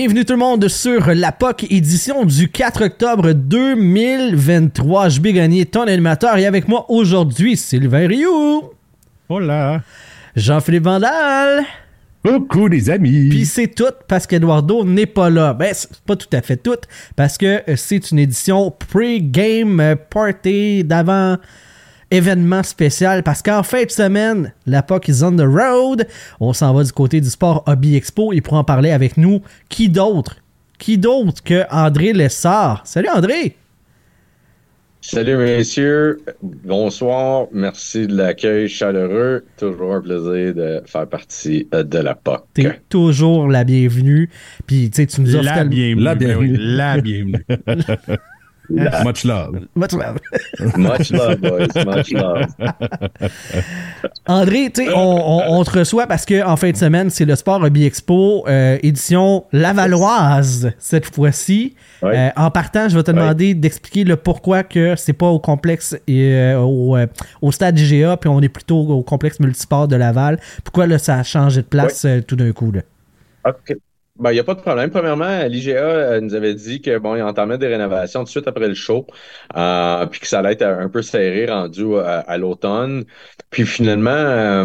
Bienvenue tout le monde sur la POC édition du 4 octobre 2023. Je vais gagner ton animateur et avec moi aujourd'hui Sylvain Rioux. Hola. Jean-Philippe Vandal. Coucou les amis. Puis c'est tout parce qu'Eduardo n'est pas là. Ben, c'est pas tout à fait tout parce que c'est une édition pre-game party d'avant événement spécial parce qu'en fin de semaine, la POC is on the road. On s'en va du côté du sport Hobby Expo et pour en parler avec nous, qui d'autre? Qui d'autre que André Lessard? Salut André! Salut messieurs, bonsoir, merci de l'accueil chaleureux, toujours un plaisir de faire partie euh, de la POC. T'es toujours la bienvenue, puis tu sais, tu nous offres... La bienvenue. La bienvenue. La bienvenue. Much love. Much love. Much love, boys. Much love. André, tu sais, on, on, on, te reçoit parce que en fin de semaine, c'est le Sport Hobby Expo, euh, édition Lavalloise, cette fois-ci. Oui. Euh, en partant, je vais te demander d'expliquer le pourquoi que c'est pas au complexe et euh, au, au, stade IGA, puis on est plutôt au complexe multisport de Laval. Pourquoi là, ça a changé de place Oui. tout d'un coup? Là? OK. Ben, il n'y a pas de problème. Premièrement, l'IGA euh, nous avait dit que bon, il entamait des rénovations tout de suite après le show, euh, puis que ça allait être un peu serré rendu à, l'automne. Puis finalement, euh,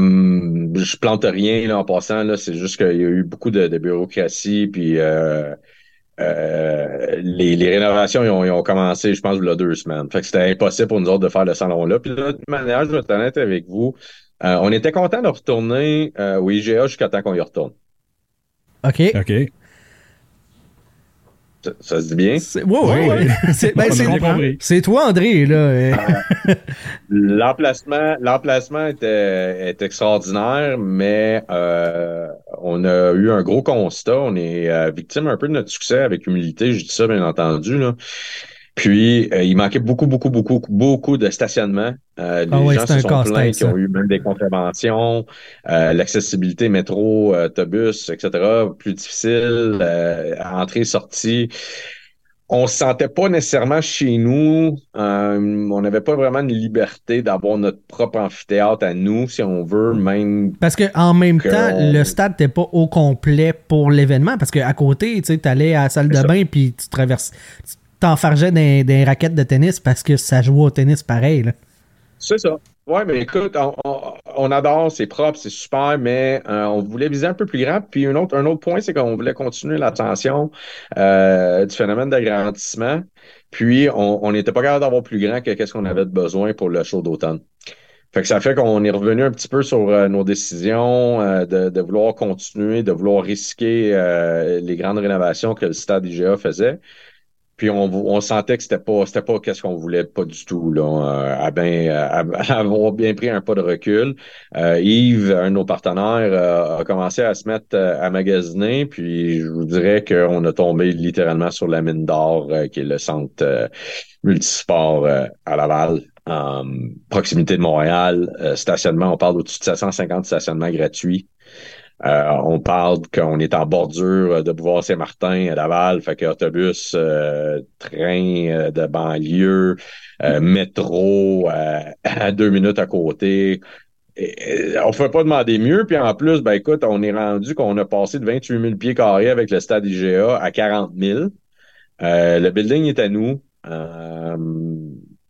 je plante rien là, en passant. Là, c'est juste qu'il y a eu beaucoup de, bureaucratie, puis euh, euh, les, rénovations ils ont, ils ont, commencé, je pense, il y a deux semaines. Fait que c'était impossible pour nous autres de faire le salon-là. Puis de toute manière, je vais être honnête avec vous. Euh, on était content de retourner euh, au IGA jusqu'à temps qu'on y retourne. OK. OK. Ça, ça, se dit bien? Oui, oui. oui. C'est ben, c'est toi, André. là. l'emplacement, l'emplacement était, est extraordinaire, mais euh, on a eu un gros constat. On est euh, victime un peu de notre succès avec humilité. Je dis ça, bien entendu. Là. Puis, euh, il manquait beaucoup, beaucoup, beaucoup, beaucoup de stationnement. Euh, les ah ouais, gens se sont plaints qui ont eu même des contraventions, euh, l'accessibilité métro, autobus, etc., plus difficile, euh, entrée, sortie. On se sentait pas nécessairement chez nous. Euh, on n'avait pas vraiment une liberté d'avoir notre propre amphithéâtre à nous, si on veut, même. Parce que en même que temps, on... le stade n'était pas au complet pour l'événement. Parce qu'à côté, tu sais, allais à la salle de bain puis tu traverses. Tu t'enfargeais des, des, raquettes de tennis parce que ça jouait au tennis pareil. C'est ça. Ouais, mais écoute, on, adore, c'est propre, c'est super, mais euh, on voulait viser un peu plus grand. Puis un autre, point, c'est qu'on voulait continuer l'attention euh, du phénomène d'agrandissement. Puis on n'était pas capable d'avoir plus grand que qu'est-ce qu'on avait besoin pour le show d'automne. Fait que ça fait qu'on est revenu un petit peu sur euh, nos décisions de, vouloir continuer, de vouloir risquer les grandes rénovations que le stade IGA faisait. Puis on, on sentait que c'était pas c'était pas qu'est-ce qu'on voulait pas du tout là bien à, à avoir bien pris un pas de recul. Euh, Yves, un de nos partenaires, euh, a commencé à se mettre euh, à magasiner. Puis je vous dirais qu'on a tombé littéralement sur la mine d'or euh, qui est le centre multisport à Laval. proximité de Montréal, stationnement, on parle au-dessus de 750 stationnements gratuits. Euh, on parle qu'on est en bordure de Bouvard Saint-Martin à Laval, fait que autobus, euh, train euh, de banlieue, métro à deux minutes à côté. Et, on ne peut pas demander mieux. Puis en plus, ben écoute, on est rendu qu'on a passé de 28 000 pieds carrés avec le stade IGA à 40 000. le building est à nous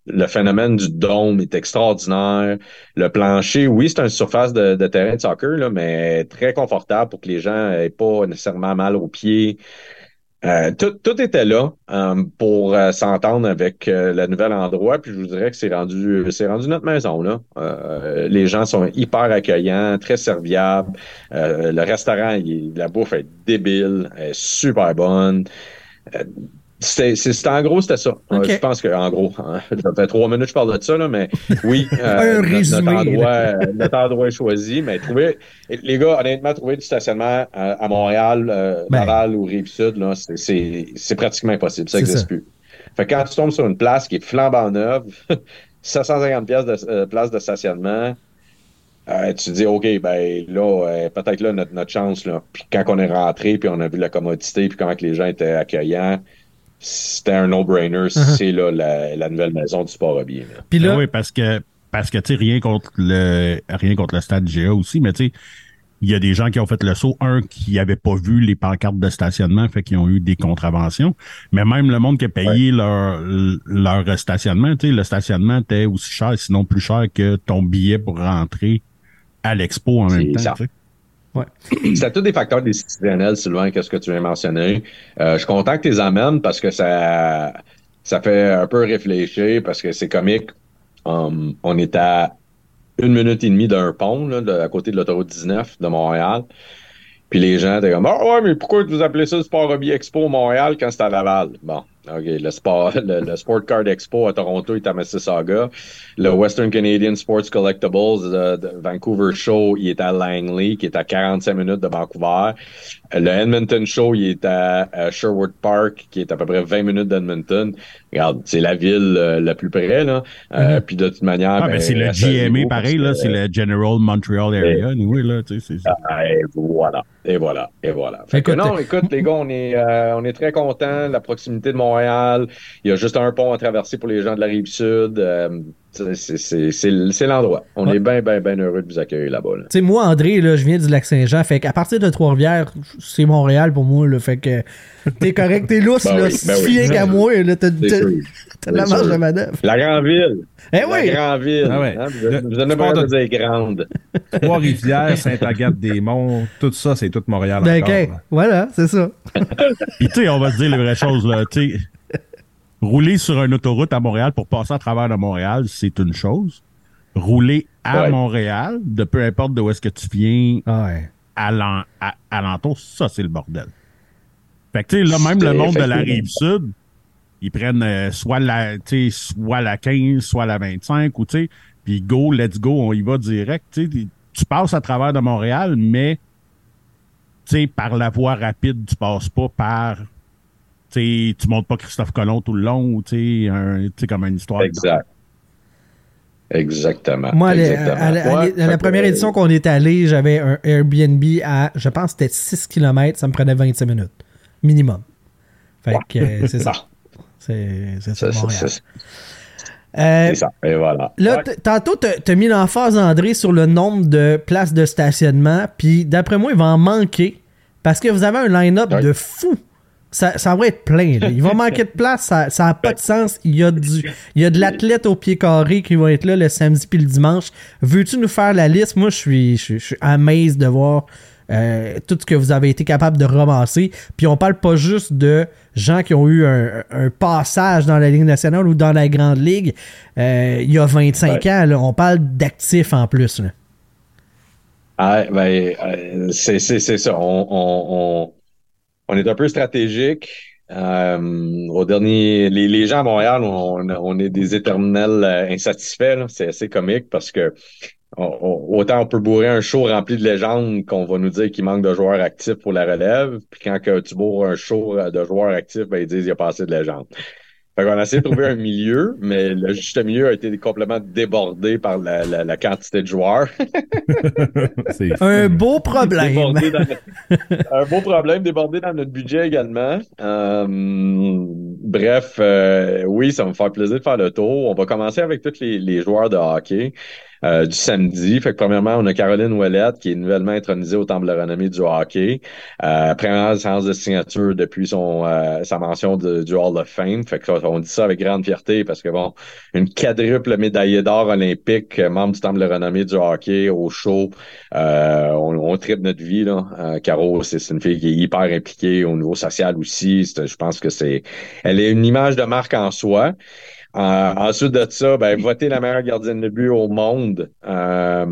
le phénomène du dôme est extraordinaire. Le plancher, oui, c'est une surface de, terrain de soccer, là, mais très confortable pour que les gens aient pas nécessairement mal aux pieds. Euh, tout, tout, était là euh, pour euh, s'entendre avec le nouvel endroit, puis je vous dirais que c'est rendu c'est rendu notre maison là. les gens sont hyper accueillants, très serviables. le restaurant, il, la bouffe est débile, est super bonne c'est- en gros, c'était ça. Euh, je pense que, en gros, hein, ça fait trois minutes que je parle de ça, là, mais oui, euh, notre- endroit, euh, notre endroit est choisi. Mais trouver, les gars, honnêtement, trouver du stationnement à, à Montréal, euh, Ben. Laval ou Rive-Sud, là, c'est, pratiquement impossible. Ça n'existe plus. Fait que quand tu tombes sur une place qui est flambant neuve, 750 pièces de, euh, places de stationnement, euh, tu te dis, OK, ben là, euh, peut-être là, notre, notre chance, là. Puis quand on est rentré, puis on a vu la commodité, puis comment que les gens étaient accueillants, c'était un no-brainer. Uh-huh. C'est là la, la nouvelle maison du sport hobby. là. Puis là, Ah oui, parce que parce que tu sais rien contre le rien contre le stade GA aussi, mais tu sais il y a des gens qui ont fait le saut, un qui n'avaient pas vu les pancartes de stationnement, fait qu'ils ont eu des contraventions. Mais même le monde qui a payé leur leur stationnement, tu sais, le stationnement était aussi cher, sinon plus cher que ton billet pour rentrer à l'expo en même temps. Sais. C'était tous des facteurs décisionnels, Sylvain, qu'est-ce que tu viens mentionner. Euh, je suis content que les amènes parce que ça, ça fait un peu réfléchir parce que c'est comique. Um, on est à une minute et demie d'un pont, là, de, à côté de l'autoroute 19 de Montréal. Puis les gens étaient comme, ah ouais, mais pourquoi vous appelez ça le Sport Hobby Expo Montréal quand c'est à Laval? Bon, OK, le sport, le, le Sport Card Expo à Toronto est à Mississauga. Le Western Canadian Sports Collectibles de, de Vancouver Show, il est à Langley, qui est à 45 minutes de Vancouver. Le Edmonton Show, il est à, à Sherwood Park, qui est à peu près 20 minutes d'Edmonton. Regarde, c'est la ville euh, la plus près, là. Euh, Puis de toute manière... Ah, ben, ben, c'est le GMA pareil, là, c'est le General Montreal Area, oui, là, tu sais, c'est ça. ah, Et voilà, et voilà, et voilà. Fait que non, écoute, les gars, on est, euh, on est très contents. La proximité de Montréal, il y a juste un pont à traverser pour les gens de la rive sud. C'est- c'est c'est- c'est- c'est l'endroit. On Ouais. est bien, bien, bien heureux de vous accueillir là-bas. là. Tu sais, moi, André, là, je viens du Lac-Saint-Jean. Fait qu'à partir de Trois-Rivières, c'est Montréal pour moi. Là, fait que t'es correct, t'es lousse. Ben là, oui, ben tu oui. viens qu'à moi, t'as de la marge de manœuvre. La grande ville. Eh La oui! grande ville. Ah ouais. Hein, vous avez- Le- vous avez tu pas de dire grande. Trois-Rivières, Saint-Agathe-des-Monts, tout ça, c'est tout Montréal Ben, encore. ok, là. voilà, c'est ça. Puis tu sais, on va se dire les vraies choses là. Tu sais, rouler sur une autoroute à Montréal pour passer à travers de Montréal, c'est une chose. Rouler à Ouais. Montréal, de peu importe de où est-ce que tu viens Ah ouais. à l'en- à- alentour, ça c'est le bordel. Fait que tu sais, là même le monde de la rive sud, ils prennent euh, soit la, tu sais, soit la 15, soit la 25 ou tu sais, puis go, let's go, on y va direct. Tu sais, tu passes à travers de Montréal, mais tu sais, par la voie rapide, tu passes pas par tu tu montes pas Christophe Colomb tout le long ou tu sais, un- tu comme une histoire. Exact. Exactement. Moi, à la- Exactement. à, la- à Ouais, la- à la fait première que- édition qu'on est allé, j'avais un Airbnb à, je pense, que c'était 6 km, ça me prenait 25 minutes. Minimum. Fait que euh, c'est ça. C'est c'est ça, Euh, c'est ça. Et voilà. Là, Ouais. tantôt, t'as t'as mis l'emphase, André, sur le nombre de places de stationnement. Puis, d'après moi, il va en manquer. Parce que vous avez un line-up Ouais. de fou. Ça, ça va être plein. là. Il va manquer de place. Ça n'a pas de sens. Il y a, du, il y a de l'athlète au pied carré qui va être là le samedi puis le dimanche. Veux-tu nous faire la liste? Moi, je suis, je, suis- je suis amazed de voir euh, tout ce que vous avez été capable de ramasser. Puis on parle pas juste de gens qui ont eu un, un passage dans la Ligue nationale ou dans la Grande Ligue euh, il y a 25 Ouais. ans. là. On parle d'actifs en plus. là. Ah, ben, euh, c'est, c'est, c'est ça. On, on, on, on est un peu stratégique. Euh, au dernier, les, les gens à Montréal, on, on est des éternels euh, insatisfaits. C'est assez comique parce que autant on peut bourrer un show rempli de légendes qu'on va nous dire qu'il manque de joueurs actifs pour la relève. Puis quand que tu bourres un show euh, de joueurs actifs, ben ils disent qu'il n'y a pas assez de légendes. Fait qu'on a essayé de trouver un milieu, mais le juste milieu a été complètement débordé par la, la, la quantité de joueurs. C'est Un beau problème. Débordé dans notre- un beau problème débordé dans notre budget également. Euh, bref, euh, oui, ça va me faire plaisir de faire le tour. On va commencer avec tous les, les joueurs de hockey euh, du samedi. Fait que premièrement, on a Caroline Ouellette qui est nouvellement intronisée au Temple de renommée du hockey. Euh, première séance de signature depuis son euh, sa mention du Hall of Fame. Fait que on dit ça avec grande fierté parce que bon, une quadruple médaillée d'or olympique, membre du Temple de renommée du hockey au show. Euh, on, on notre vie là. Euh, Caro, c'est une fille qui est hyper impliquée au niveau social aussi. Je pense que c'est, elle est une image de marque en soi. Euh, ensuite de ça, ben, voter la meilleure gardienne de but au monde. Euh,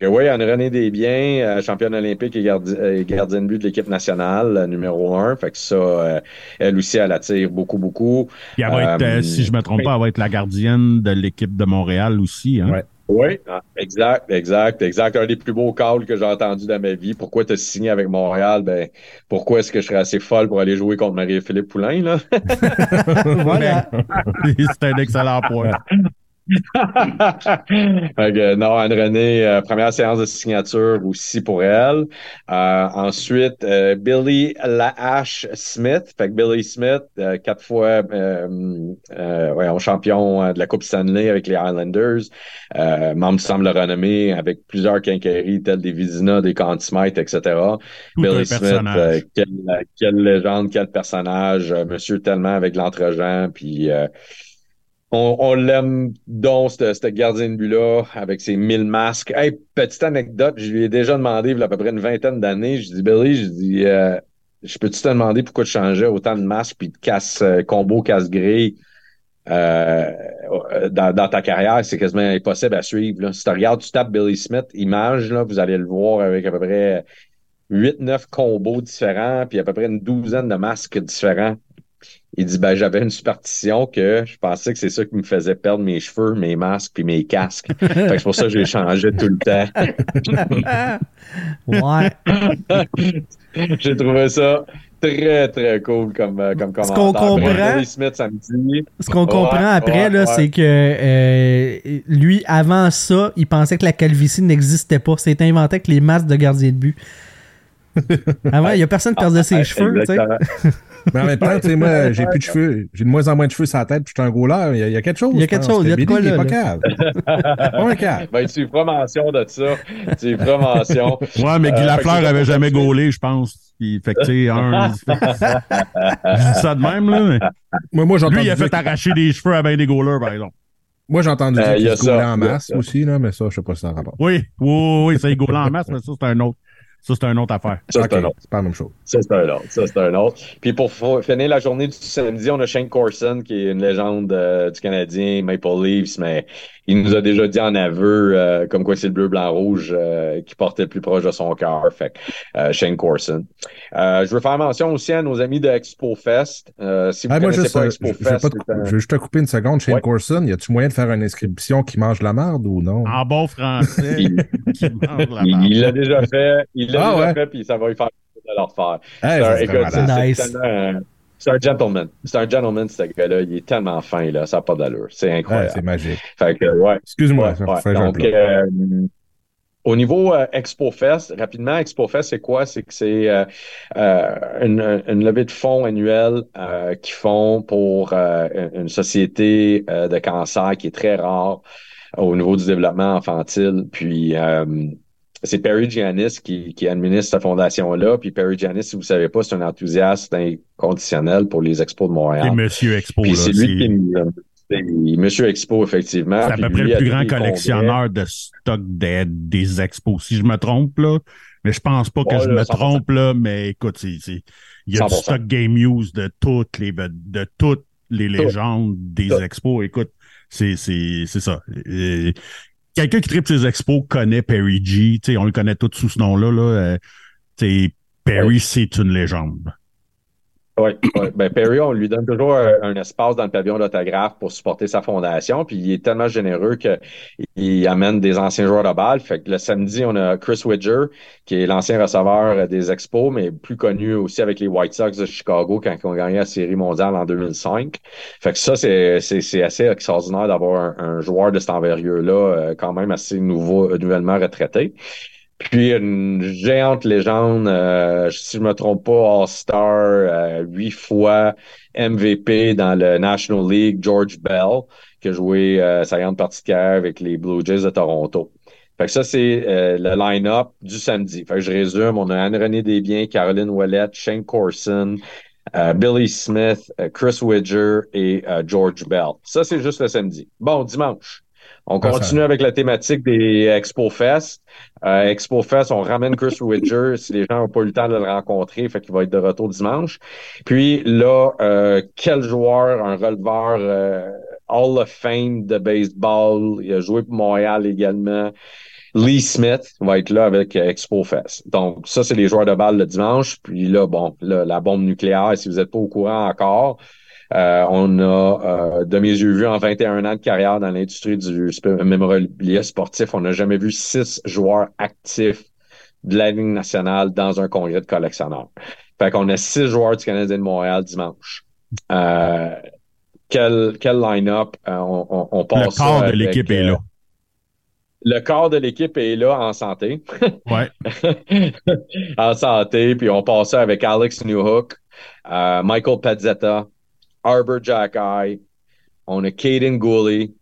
oui, Anne-Renée Desbiens, euh, championne olympique et, gardienne de but de l'équipe nationale, numéro un. Fait que ça, elle aussi, elle attire beaucoup, beaucoup. elle va être, si je me trompe pas, elle va être la gardienne de l'équipe de Montréal aussi. Hein? Ouais. Oui, ah, exact, exact, exact. Un des plus beaux calls que j'ai entendu dans ma vie. Pourquoi tu as signé avec Montréal? Ben, pourquoi est-ce que je serais assez folle pour aller jouer contre Marie-Philippe Poulain, là? voilà. C'est un excellent point. non, Anne-Renée, euh, première séance de signature aussi pour elle. Euh, ensuite, euh, Billy Lahache Smith. Fait que Billy Smith, quatre fois ouais, champion de la Coupe Stanley avec les Islanders. membre du semble renommé avec plusieurs quincailleries telles des Vizina, des Conn etc. Billy Smith, quelle, quelle, légende, quel personnage. monsieur tellement avec l'entre-gens. Puis on, l'aime donc, ce gardien de but-là, avec ses mille masques. Hey, petite anecdote, je lui ai déjà demandé, il y a à peu près une vingtaine d'années, je dis, Billy, je dis, euh, je peux-tu te demander pourquoi tu changeais autant de masques puis de casse euh, combo, casse-grille euh, dans, ta carrière? C'est quasiment impossible à suivre. Là. Si tu regardes, tu tapes Billy Smith, image, là, vous allez le voir avec à peu près 8-9 combos différents, puis à peu près une douzaine de masques différents. Il dit ben j'avais une superstition que je pensais que c'est ça qui me faisait perdre mes cheveux, mes masques puis mes casques. c'est pour ça que j'ai changé tout le temps. ouais. j'ai trouvé ça très très cool comme euh, comme commentaire. Ce qu'on comprend, Smith. Ce qu'on comprend après là, c'est que euh, lui avant ça, il pensait que la calvitie n'existait pas. C'est inventé avec les masques de gardien de but. Avant, il n'y a personne qui perdait ses cheveux, tu sais. Mais en même temps, tu sais, moi, j'ai plus de cheveux. J'ai de moins en moins de cheveux sur la tête, puis je suis un goaler. Il y, a, il y a quelque chose. Il y a quelque chose. Il y a de quoi, là. Il est pas calme. pas calme. Ben, tu es promotion de ça. Tu es promotion. Ouais, mais Guy euh, Lafleur avait jamais gaulé, je pense. Puis, fait que, tu sais, un. je dis ça de même, là. Moi, moi Lui, il a fait arracher des cheveux à bien des gauleurs, par exemple. Moi, j'ai entendu euh, dire qu'il se en masse aussi, là, mais ça, je sais pas si ça a rapport. Oui, oui, oui, ça, il gaulait en masse, mais ça, c'est un autre. Ça, c'est une autre affaire. Ça, c'est un autre. C'est pas la même chose. Ça, c'est un autre. Ça, c'est un autre. Puis pour finir la journée du samedi, on a Shane Corson, qui est une légende euh, du Canadien, Maple Leafs, mais il nous a déjà dit en aveu euh, comme quoi c'est le bleu, blanc, rouge euh, qui portait le plus proche de son cœur. Fait euh, Shane Corson. je veux faire mention aussi à nos amis de Expo Fest. si vous ne connaissez pas Expo Fest... Je, vais juste te couper une seconde. Shane Corson, y a-tu moyen de faire une inscription qui mange la merde ou non? En bon français, il, qui mange la merde. Il l'a déjà fait. Il l'a ah, déjà fait, puis ça va lui faire de leur faire. Hey, c'est nice. C'est un gentleman. C'est un gentleman, ce gars-là. Il est tellement fin, là. Ça n'a pas d'allure. C'est incroyable. c'est magique. Fait que, ouais. Excuse-moi. Ouais, Donc, euh, au niveau euh, Expo Fest, rapidement, Expo Fest, c'est quoi? C'est que c'est euh, une, une, levée de fonds annuelle qu'ils font pour une société de cancer qui est très rare au niveau du développement infantile. Puis, c'est Perry Giannis qui, qui administre cette fondation-là. Puis Perry Giannis, si vous ne savez pas, c'est un enthousiaste inconditionnel pour les expos de Montréal. C'est Monsieur Expo. Puis c'est lui qui Monsieur Expo, effectivement. C'est à peu près le plus grand collectionneur de stock des, des expos, si je me trompe, là. Mais je pense pas que je me trompe, là. Mais écoute, c'est, il y a du stock Game Use de toutes les, de toutes les légendes des expos. Écoute, c'est, c'est, c'est ça quelqu'un qui tripe ses expos connaît Perry G. sais, on le connaît tous sous ce nom-là. Là. Euh, Perry, c'est une légende. Oui, ouais. ben Perry, on lui donne toujours un, espace dans le pavillon d'autographe pour supporter sa fondation. Puis il est tellement généreux qu'il amène des anciens joueurs de balle. Fait que le samedi, on a Chris Widger, qui est l'ancien receveur des Expos, mais plus connu aussi avec les White Sox de Chicago quand ils ont gagné la Série mondiale en 2005. Fait que ça, c'est, c'est, assez extraordinaire d'avoir un, joueur de cette envergure-là, euh, quand même assez nouveau, nouvellement retraité. Puis une géante légende, euh, si je me trompe pas, All-Star, euh, huit fois MVP dans le National League, George Bell, qui a joué euh, sa grande partie de carrière avec les Blue Jays de Toronto. Fait que ça, c'est euh, le line-up du samedi. Fait que je résume, on a Anne-Renée Desbiens, Caroline Ouellette, Shane Corson, Billy Smith, Chris Widger et George Bell. Ça, c'est juste le samedi. Bon, dimanche. On continue avec la thématique des Expo Fest. Euh, Expo Fest, on ramène Chris Widger si les gens n'ont pas eu le temps de le rencontrer, fait qu'il va être de retour dimanche. Puis là, euh, quel joueur, un releveur euh, Hall of Fame de baseball. Il a joué pour Montréal également. Lee Smith va être là avec euh, Expo Fest. Donc, ça, c'est les joueurs de balle le dimanche. Puis là, bon, la bombe nucléaire, si vous n'êtes pas au courant encore, euh, on a, euh, de mes yeux vus, en 21 ans de carrière dans l'industrie du mémorabilia sportif, on n'a jamais vu six joueurs actifs de la Ligue nationale dans un congrès de collectionneurs. Fait qu'on a six joueurs du Canadien de Montréal dimanche. Euh, quel, quel line-up on, on, passe. Le corps de l'équipe est là. Le corps de l'équipe est là en santé. Ouais. en santé. Puis on passe avec Alex Newhook, Michael Pazzetta, Arbor Jacky, on a Caden Gooley,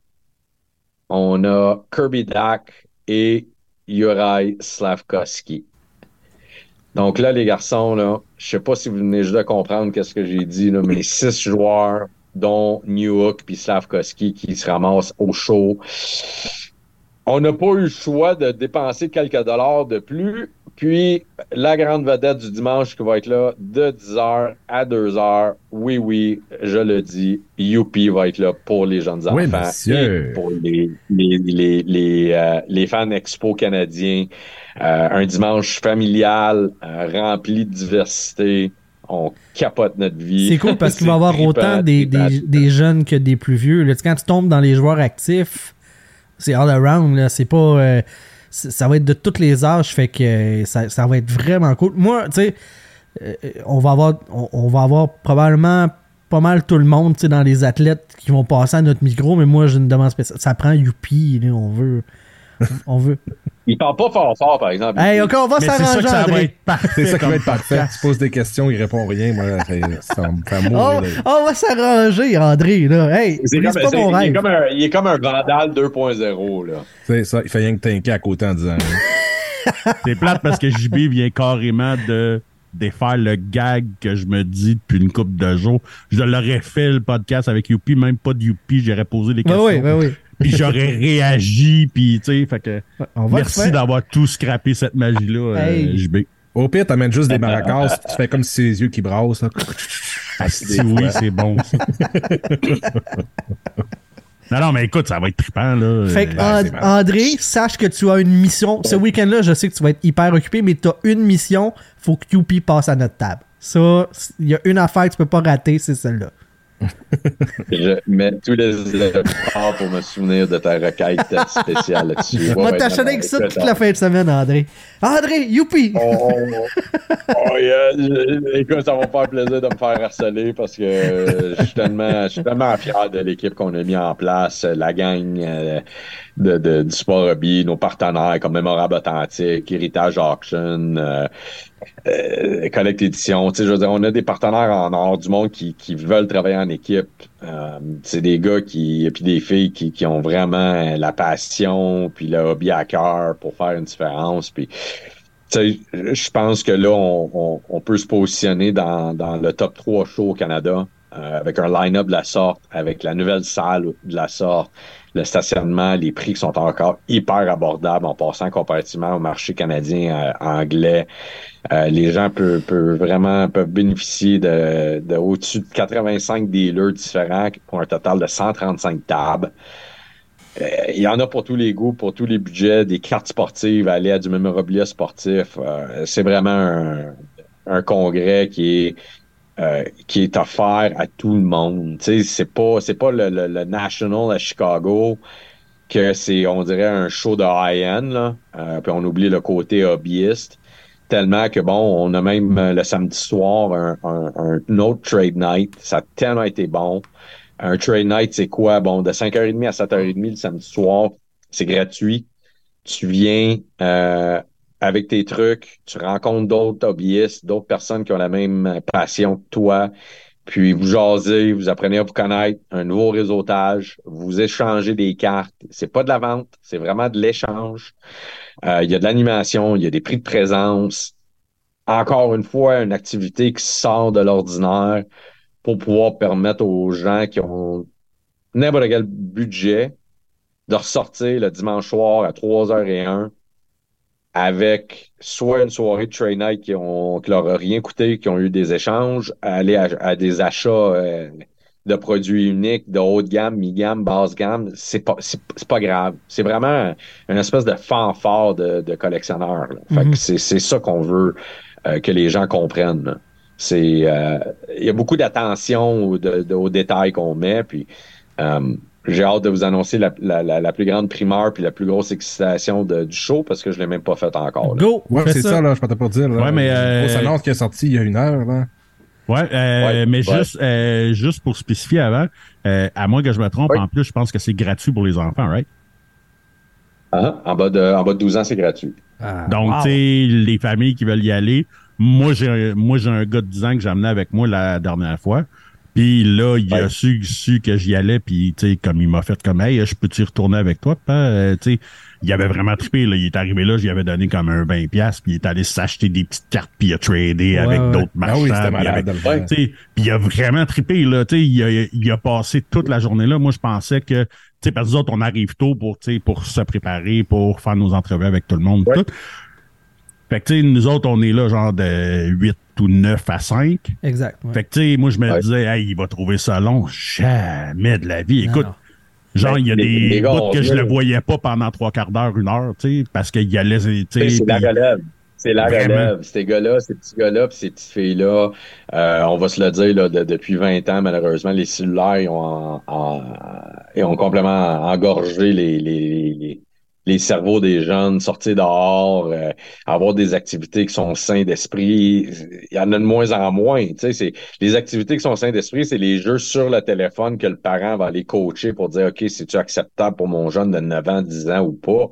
on a Kirby Dak et Juraj Slavkovski. Donc là, les garçons, là, je sais pas si vous venez juste de comprendre qu'est-ce que j'ai dit, là, mais six joueurs, dont Newhook puis Slavkovski, qui se ramassent au show. On n'a pas eu le choix de dépenser quelques dollars de plus puis, la grande vedette du dimanche qui va être là de 10h à 2h, oui, oui, je le dis, Youpi va être là pour les jeunes enfants et pour les, les, les, euh, les, fans expo canadiens. Euh, un dimanche familial, euh, rempli de diversité. On capote notre vie. C'est cool parce qu'il va y avoir autant des, des, des, jeunes que des plus vieux. Là, quand tu tombes dans les joueurs actifs, c'est all around. C'est pas ça va être de tous les âges, fait que euh, ça, va être vraiment cool. Moi, tu sais, euh, on va avoir on, va avoir probablement pas mal tout le monde dans les athlètes qui vont passer à notre micro, mais moi j'ai une demande spéciale. Ça prend Youpi, on veut. On veut. Il parle pas fort fort, par exemple. Hey, OK, on va s'arranger, André. C'est ça qui va être parfait. Tu poses des questions, il répond rien. Moi, ça me fait mourir. On, va s'arranger, André. Là. Hey, c'est pas mon rêve. Il est comme un, il est comme un Vandal 2.0. C'est ça. Il fait rien que t'inquiète à côté en disant. c'est plate parce que JB vient carrément de défaire le gag que je me dis depuis une couple de jours. Je l'aurais fait le podcast avec Youpi, même pas de Youpi, j'aurais posé des questions. Ben oui, ben oui puis j'aurais réagi, puis tu sais, fait que merci d'avoir tout scrappé cette magie-là, euh, JB. Au pire, t'amènes juste des maracas, tu fais comme si c'est ses yeux qui brassent. Ah, si oui, c'est bon. non, non, mais écoute, ça va être trippant, là. Fait que, André, sache que tu as une mission. Ce week-end-là, je sais que tu vas être hyper occupé, mais tu as une mission. Faut que QP passe à notre table. Ça, il y a une affaire que tu peux pas rater, c'est celle-là je mets tous les efforts pour me souvenir de ta requête spéciale là-dessus. On va t'acheter avec ça toute la fin de semaine, André. André, youpi! Oh, oh, oh. oh yeah. Écoute, ça va me faire plaisir de me faire harceler parce que je suis tellement, je suis tellement fier de l'équipe qu'on a mis en place, la gang euh, de, de, du sport hobby, nos partenaires comme Mémorable Authentique, Héritage Auction, euh, euh, Collect Édition. Je veux dire, on a des partenaires en hors du monde qui, qui veulent travailler en équipe. Euh, c'est des gars qui, puis des filles qui, qui ont vraiment la passion, puis le hobby à cœur pour faire une différence. Puis, je pense que là, on, on, peut se positionner dans, dans le top 3 show au Canada. Euh, avec un line-up de la sorte, avec la nouvelle salle de la sorte, le stationnement, les prix qui sont encore hyper abordables en passant comparativement au marché canadien euh, anglais. Euh, les gens peuvent, vraiment peuvent bénéficier de, de au-dessus de 85 dealers différents pour un total de 135 tables. Il y en a pour tous les goûts, pour tous les budgets, des cartes sportives, aller à du mémorabilia sportif. c'est vraiment un, un congrès qui est euh, qui est offert à tout le monde. Tu sais, c'est pas c'est pas le, le, National à Chicago que c'est on dirait un show de high-end euh, puis on oublie le côté hobbyiste tellement que bon, on a même euh, le samedi soir un, un, autre trade night, ça a tellement été bon. Un trade night, c'est quoi? Bon, de 5h30 à 7h30 le samedi soir, c'est gratuit. Tu viens euh, avec tes trucs, tu rencontres d'autres hobbyistes, d'autres personnes qui ont la même passion que toi, puis vous jasez, vous apprenez à vous connaître, un nouveau réseautage, vous échangez des cartes. C'est pas de la vente, c'est vraiment de l'échange. Euh, il y a de l'animation, il y a des prix de présence. Encore une fois, une activité qui sort de l'ordinaire pour pouvoir permettre aux gens qui ont n'importe quel budget de ressortir le dimanche soir à 3h01 avec soit une soirée de train night qui, ont, qui leur a rien coûté, qui ont eu des échanges, aller à, des achats euh, de produits uniques, de haute gamme, mi-gamme, basse gamme, c'est pas, c'est, pas grave. C'est vraiment une espèce de fanfare de, de collectionneur. Mhm. que c'est, c'est ça qu'on veut euh, que les gens comprennent. C'est, euh, il y a beaucoup d'attention au- de- de- aux détails qu'on met, puis euh, j'ai hâte de vous annoncer la, la, la, la plus grande primeur puis la plus grosse excitation de- du show parce que je l'ai même pas fait encore. là. Go! Ouais, c'est ça. là, je peux pas dire. Là, Ouais, mais, euh, grosse annonce qui est sortie il y a une heure, là. Ouais, euh, Ouais, mais ouais. juste euh, juste pour spécifier avant, euh, à moins que je me trompe, Ouais. en plus, je pense que c'est gratuit pour les enfants, right? Hein? En, bas de, en bas de 12 ans, c'est gratuit. Ah, Donc, wow. tu sais, les familles qui veulent y aller, moi, j'ai un- moi j'ai un gars de 10 ans que j'ai amené avec moi la dernière fois. Puis là, il a su, su que j'y allais, puis tu sais, comme il m'a fait comme Hey, je peux-tu y retourner avec toi? Euh, tu sais, il avait vraiment trippé. Là. Il est arrivé là, j'y avais donné comme un 20$, piastres, puis il est allé s'acheter des petites cartes, puis il a tradé Ouais, avec ouais. d'autres Ah marchands. oui, puis sais, puis il a vraiment trippé, là. Tu sais, il a, il a passé toute la journée là. Moi, je pensais que, tu sais, parce que nous autres, on arrive tôt pour, tu sais, pour se préparer, pour faire nos entrevues avec tout le monde. Tout. Fait que, tu sais, nous autres, on est là, genre de 8 ou 9 à 5. Exact. ouais. Fait que, tu sais, moi, je me Ouais. disais, hey, il va trouver ça long. Jamais de la vie. Écoute, non. genre, il y a Mais des les gars, bouts que je le voyais pas pendant trois quarts d'heure, une heure, tu sais, parce qu'il y allait, tu sais, C'est la relève. C'est la Vraiment. relève. Ces gars-là, ces petits gars-là, puis ces petites filles-là, euh, on va se le dire, là, de- depuis 20 ans, malheureusement, les cellulaires ils ont, en- en- ils ont complètement engorgé les, les, les, les cerveaux des jeunes, sortir dehors, euh, avoir des activités qui sont sains d'esprit. Il y en a de moins en moins. C'est les activités qui sont sains d'esprit, c'est les jeux sur le téléphone que le parent va aller coacher pour dire, OK, c'est-tu acceptable pour mon jeune de 9 ans, 10 ans ou pas?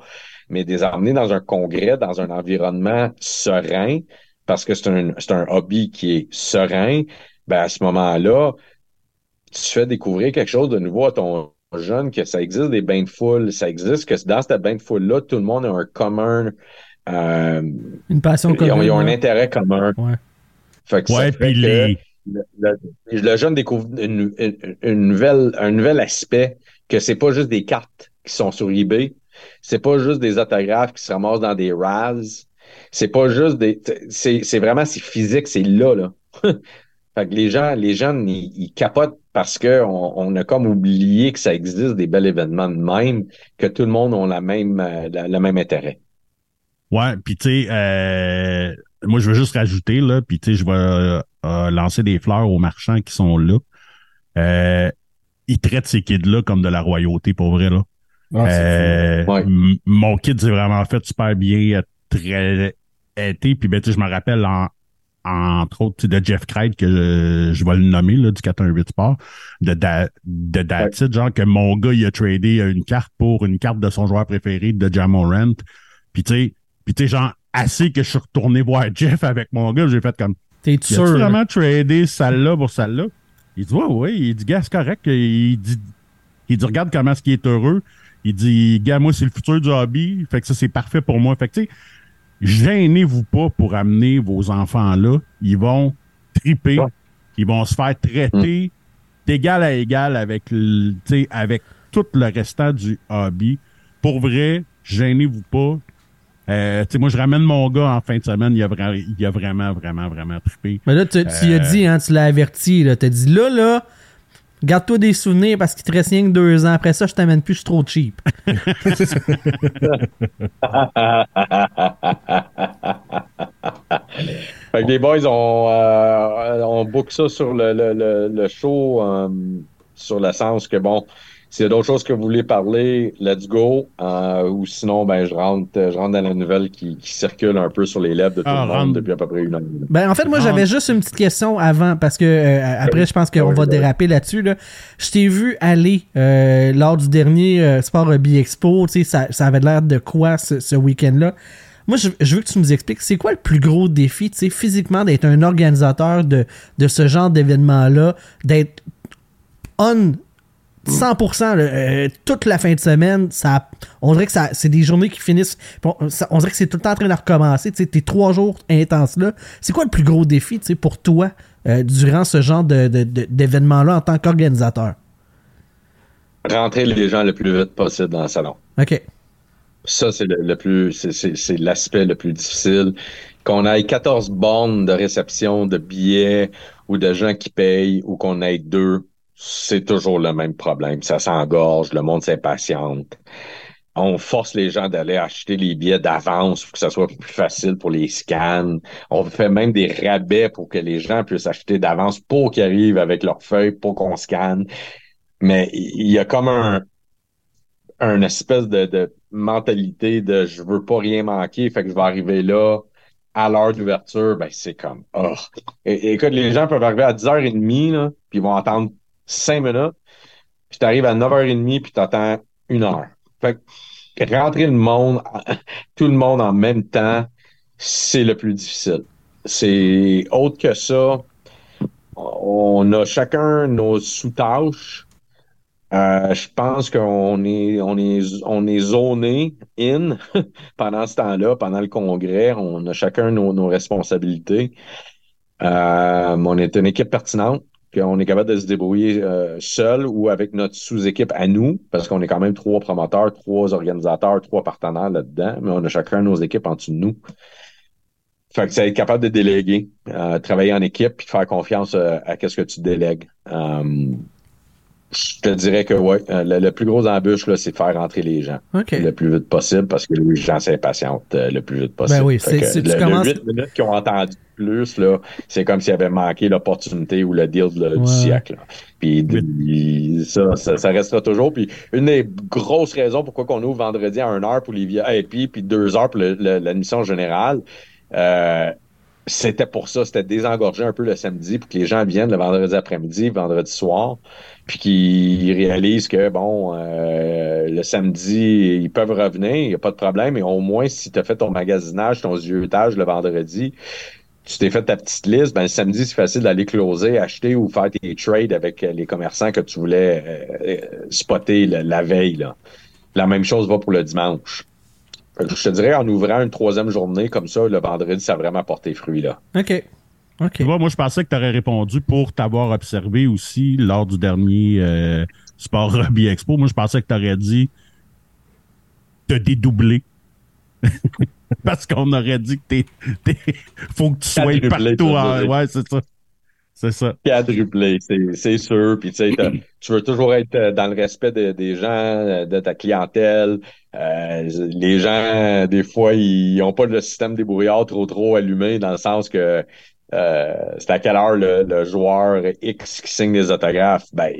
mais de les emmener dans un congrès, dans un environnement serein, parce que c'est un, c'est un hobby qui est serein, ben à ce moment-là, tu fais découvrir quelque chose de nouveau à ton jeune, que ça existe des bains de foule, ça existe, que dans cette bain de foule-là, tout le monde a un commun, euh, Une passion ils, ont, commune. ils ont un là. intérêt commun. Ouais. Fait que ça Ouais, fait puis que les. le, le- le jeune découvre une, une- une nouvelle, un nouvel aspect, que c'est pas juste des cartes qui sont sur eBay, c'est pas juste des autographes qui se ramassent dans des RAS, c'est pas juste des, c'est, c'est vraiment, c'est physique, c'est là, là. fait que les gens, les jeunes, ils, ils capotent parce que on, on a comme oublié que ça existe des bels événements de même, que tout le monde a la même, euh, la- le même intérêt. Ouais, puis tu sais, euh, moi je veux juste rajouter là, puis tu sais, je vais euh, euh, lancer des fleurs aux marchands qui sont là. Euh, ils traitent ces kids-là comme de la royauté, pour vrai là. Ah, Euh, Ouais. Mon kid s'est vraiment fait super bien, très été, puis ben tu sais, je me rappelle en entre autres tu sais, de Jeff Craig que je, je vais le nommer là du 418 Sport de da, de That's It, genre que mon gars il a tradé une carte pour une carte de son joueur préféré de Jamorant puis tu sais puis tu sais genre assez que je suis retourné voir Jeff avec mon gars j'ai fait comme il sûr? là? vraiment tradé celle-là pour celle-là? Il dit ouais ouais. Il dit gars c'est correct. Il dit il dit regarde comment est-ce qu'il est heureux. Il dit gars moi c'est le futur du hobby. Fait que ça c'est parfait pour moi. Fait que tu sais gênez-vous pas pour amener vos enfants là ils vont triper Ouais. ils vont se faire traiter d'égal à égal avec le- tu sais, avec tout le restant du hobby pour vrai gênez-vous pas euh, tu sais, moi je ramène mon gars en fin de semaine il a, vra- il a vraiment vraiment vraiment trippé Mais là, tu, tu as Euh. dit, hein, tu l'as averti. Là. T'as dit, là, là, garde-toi des souvenirs parce qu'il te reste rien que deux ans. Après ça, je t'amène plus, je suis trop cheap. Fait que les boys, on, euh, on book ça sur le, le, le, show, euh, sur le sens que, bon, s'il y a d'autres choses que vous voulez parler, let's go. Euh, ou sinon, ben, je rentre, je rentre dans la nouvelle qui, qui circule un peu sur les lèvres de tout Ah, le monde depuis à peu près une heure. Ben, en fait, moi, j'avais juste une petite question avant parce que euh, après, je pense qu'on Oui, va oui. déraper là-dessus. Là. Je t'ai vu aller euh, lors du dernier euh, Sport Hobby Expo. Tu sais, ça, ça avait l'air de quoi ce, ce week-end-là? Moi, je, je veux que tu nous expliques, c'est quoi le plus gros défi, tu sais, physiquement, d'être un organisateur de, de ce genre d'événement-là, d'être on 100% là, euh, toute la fin de semaine, ça, on dirait que ça, c'est des journées qui finissent. ça- on dirait que c'est tout le temps en train de recommencer. Tu sais, tes trois jours intenses là. C'est quoi le plus gros défi, tu sais, pour toi euh, durant ce genre de, de- de- d'événement-là en tant qu'organisateur? Rentrer les gens le plus vite possible dans le salon. Ok. Ça, c'est le, le plus, c'est, c'est, c'est l'aspect le plus difficile. Qu'on ait 14 bornes de réception de billets ou de gens qui payent ou qu'on ait deux, c'est toujours le même problème. Ça s'engorge, le monde s'impatiente. On force les gens d'aller acheter les billets d'avance pour que ça soit plus facile pour les scans. On fait même des rabais pour que les gens puissent acheter d'avance pour qu'ils arrivent avec leurs feuilles, pour qu'on scanne. Mais il y a comme un, un espèce de, mentalité de je veux pas rien manquer, fait que je vais arriver là à l'heure d'ouverture, ben c'est comme oh. Et, écoute, les gens peuvent arriver à 10h30, là, puis ils vont attendre 5 minutes, puis tu arrives à 9h30, puis tu attends une heure. Fait que rentrer le monde, tout le monde en même temps, c'est le plus difficile. C'est autre que ça. On a chacun nos sous-tâches. Euh, je pense qu'on est, on est, on est zoné in pendant ce temps-là, pendant le congrès. On a chacun nos, nos responsabilités. Euh, on est une équipe pertinente, qu'on est capable de se débrouiller euh, seul ou avec notre sous-équipe à nous, parce qu'on est quand même trois promoteurs, trois organisateurs, trois partenaires là-dedans, mais on a chacun nos équipes en dessous de nous. Fait que c'est être capable de déléguer, euh, travailler en équipe, puis faire confiance euh, à qu'est-ce que tu délègues. Euh, je te dirais que ouais, euh, le, le plus gros embûche, là, c'est de faire rentrer les gens OK. le plus vite possible parce que les gens s'impatientent euh, le plus vite possible. Ben oui, c'est- c'est- le, le commences- 8 minutes qu'ils ont entendu plus, là, c'est comme s'ils avaient manqué l'opportunité ou le deal Ouais. du siècle. là. Puis ça, ça, ça restera toujours. Puis une des grosses raisons pourquoi on ouvre vendredi à 1 heure pour les VIP, puis 2 heures pour le- le- l'admission générale, euh, c'était pour ça, c'était désengorger un peu le samedi pour que les gens viennent le vendredi après-midi, vendredi soir, puis qu'ils réalisent que, bon, euh, le samedi, ils peuvent revenir, il n'y a pas de problème, mais au moins, si tu as fait ton magasinage, ton ziotage le vendredi, tu t'es fait ta petite liste, ben le samedi, c'est facile d'aller closer, acheter ou faire tes trades avec les commerçants que tu voulais euh, euh, spotter le- la veille. Là. La même chose va pour le dimanche. Que Je te dirais, en ouvrant une troisième journée comme ça, le vendredi, ça a vraiment porté fruit. Là. OK. OK. Tu vois, moi, je pensais que tu aurais répondu pour t'avoir observé aussi lors du dernier euh, Sport Rugby Expo. Moi, je pensais que tu aurais dit te dédoubler. Parce qu'on aurait dit que t'es, faut que tu sois partout. en- Ouais, c'est ça. C'est ça. quadruplé, c'est sûr. Puis tu sais, tu veux toujours être euh, dans le respect de- des gens, euh, de ta clientèle. Euh, les gens, des fois, ils ont pas le système des brouillards trop trop allumé dans le sens que euh, c'est à quelle heure le, le joueur X qui signe des autographes? Ben,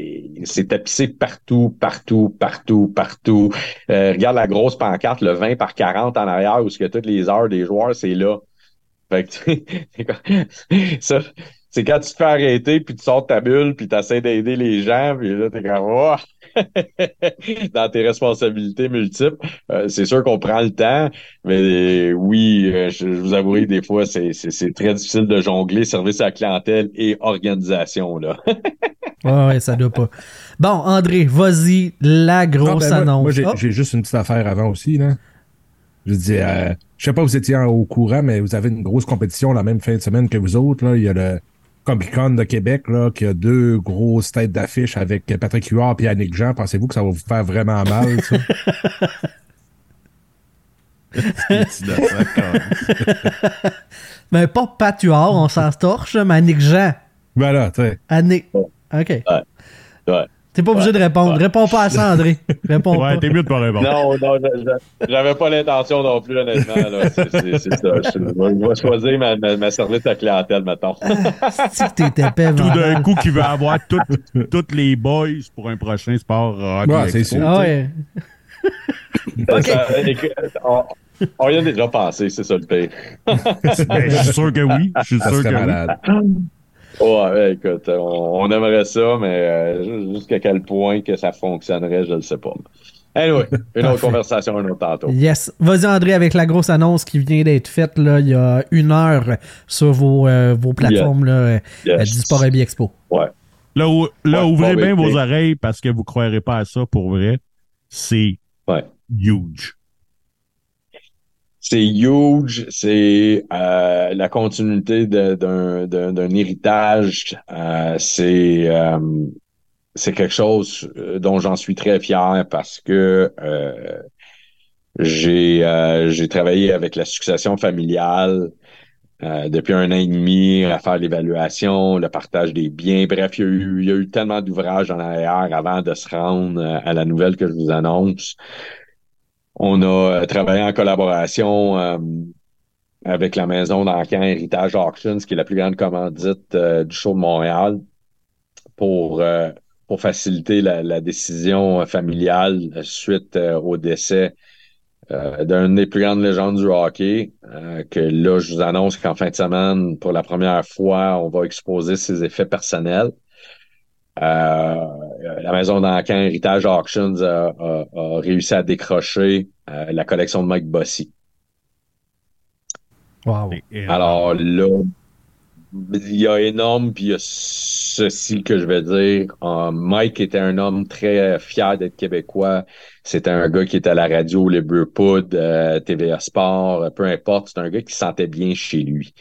c'est tapissé partout, partout, partout, partout. Euh, regarde la grosse pancarte, le 20 par 40 en arrière, où ce que toutes les heures des joueurs, c'est là. Fait que, ça, c'est quand tu te fais arrêter, puis tu sors de ta bulle, puis tu essaies d'aider les gens, puis là, t'es comme, oh! dans tes responsabilités multiples. Euh, c'est sûr qu'on prend le temps, mais euh, oui, euh, je, je vous avoue, des fois, c'est, c'est, c'est très difficile de jongler service à la clientèle et organisation, là. Ouais, ouais, ça doit pas. Bon, André, vas-y, la Ah, grosse ben, moi- annonce. Moi, j'ai Oh, j'ai juste une petite affaire avant aussi. Là. Je dis, euh, je sais pas si vous étiez au courant, mais vous avez une grosse compétition la même fin de semaine que vous autres. Là. Il y a le Comic Con de Québec là, qui a deux grosses têtes d'affiche avec Patrick Huard et Yannick Jean. Pensez-vous que ça va vous faire vraiment mal, ça? Ben, pas Patuard, on s'en torche, mais Annick Jean. voilà, tu sais. Annick. OK. Ouais. T'es pas obligé de répondre. Réponds pas à ça, André. Réponds Ouais, pas. t'es mieux de pas répondre. Non, non, j'avais pas l'intention non plus, honnêtement. C'est, ça. Je, vais choisir ma, ma, ma service à clientèle, mettons. C'est que t'es épais, Tout d'un coup, qui veut avoir toutes toutes les boys pour un prochain sport Ouais, c'est sûr. Ah ouais. Ça, écoute, on, on y a déjà pensé, c'est ça le pire. Ben, je suis sûr que oui. Je suis Ça sûr que oui. malade. Ouais, écoute, on, on aimerait ça, mais euh, jusqu'à quel point que ça fonctionnerait, je ne sais pas. Anyway, une autre conversation un autre tantôt. Yes. Vas-y, André, avec la grosse annonce qui vient d'être faite là, il y a une heure sur vos, euh, vos plateformes là, euh, Yes. du Sport Hobby Expo. Ouais. Là, où- là Ouais, ouvrez bon, bien ben, vos oreilles parce que vous croirez pas à ça pour vrai. C'est Ouais. huge. C'est huge, c'est euh, la continuité d'un héritage. euh, c'est euh, c'est quelque chose euh, dont j'en suis très fier parce que euh, j'ai euh, j'ai travaillé avec la succession familiale depuis un an et demi à faire l'évaluation, le partage des biens. Bref, il y a eu, il y a eu tellement d'ouvrages en arrière avant de se rendre à la nouvelle que je vous annonce. On a travaillé en collaboration avec la maison d'Ancan Héritage Auctions, qui est la plus grande commandite du show de Montréal, pour, pour faciliter la, décision familiale suite au décès euh, d'une des plus grandes légendes du hockey, euh, que là, je vous annonce qu'en fin de semaine, pour la première fois, on va exposer ses effets personnels. Euh, la maison d'Ancan Heritage Auctions a, réussi à décrocher la collection de Mike Bossy. Wow. Alors là, il y a énorme, puis il y a ceci que je vais dire. Mike était un homme très fier d'être québécois. C'était un gars qui était à la radio, les Brewpod, euh, TVA Sport, peu importe. C'est un gars qui se sentait bien chez lui.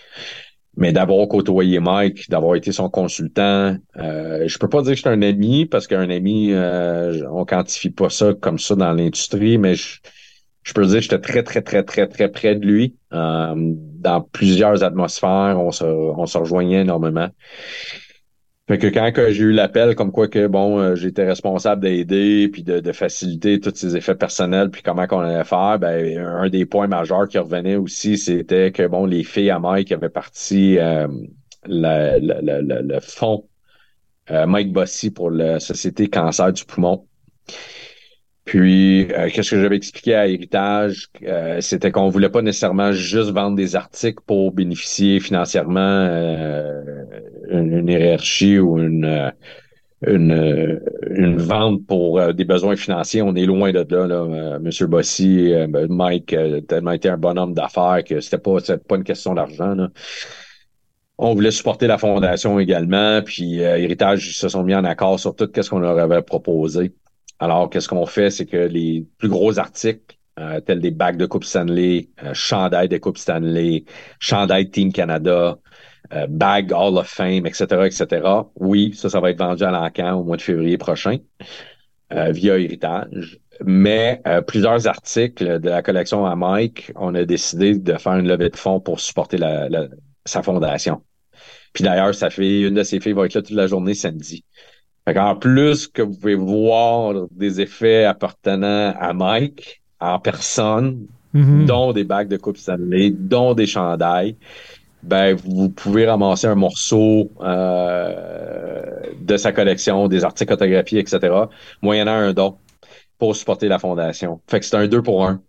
Mais d'avoir côtoyé Mike, d'avoir été son consultant, euh, je peux pas dire que j'étais un ami parce qu'un ami, euh, on quantifie pas ça comme ça dans l'industrie, mais je, je peux dire que j'étais très, très, très, très, très près de lui. Euh, dans plusieurs atmosphères, on se, on se rejoignait énormément. Fait que quand j'ai eu l'appel, comme quoi que bon, euh, j'étais responsable d'aider puis de, de, faciliter tous ces effets personnels puis comment qu'on allait faire, ben un des points majeurs qui revenait aussi, c'était que bon, les filles à Mike avaient parti euh, le, le, le, fonds Mike Bossy pour la Société Cancer du poumon. Puis, euh, qu'est-ce que j'avais expliqué à Héritage? Euh, c'était qu'on voulait pas nécessairement juste vendre des articles pour bénéficier financièrement euh, une, hiérarchie ou une, une, une vente pour des besoins financiers. On est loin de là. là. Monsieur Bossy, ben, Mike tellement été un bonhomme d'affaires que c'était pas, pas une question d'argent. On voulait supporter la fondation également, puis Héritage se sont mis en accord sur tout ce qu'on leur avait proposé. Alors, qu'est-ce qu'on fait, c'est que les plus gros articles, euh, tels des bagues de Coupe Stanley, euh, chandail de Coupe Stanley, chandail Team Canada, euh, bag Hall of Fame, etc., etc. Oui, ça, ça va être vendu à l'encan au mois de février prochain euh, via Héritage. Mais plusieurs articles de la collection à Mike, on a décidé de faire une levée de fonds pour supporter sa fondation. Puis d'ailleurs, ça fait une de ses filles va être là toute la journée samedi en plus que vous pouvez voir des effets appartenant à Mike en personne, mm-hmm. dont des bagues de Coupe Stanley, dont des chandails, ben vous pouvez ramasser un morceau euh, de sa collection, des articles photographiés, etc., moyennant un don pour supporter la fondation. Fait que c'est un deux pour un.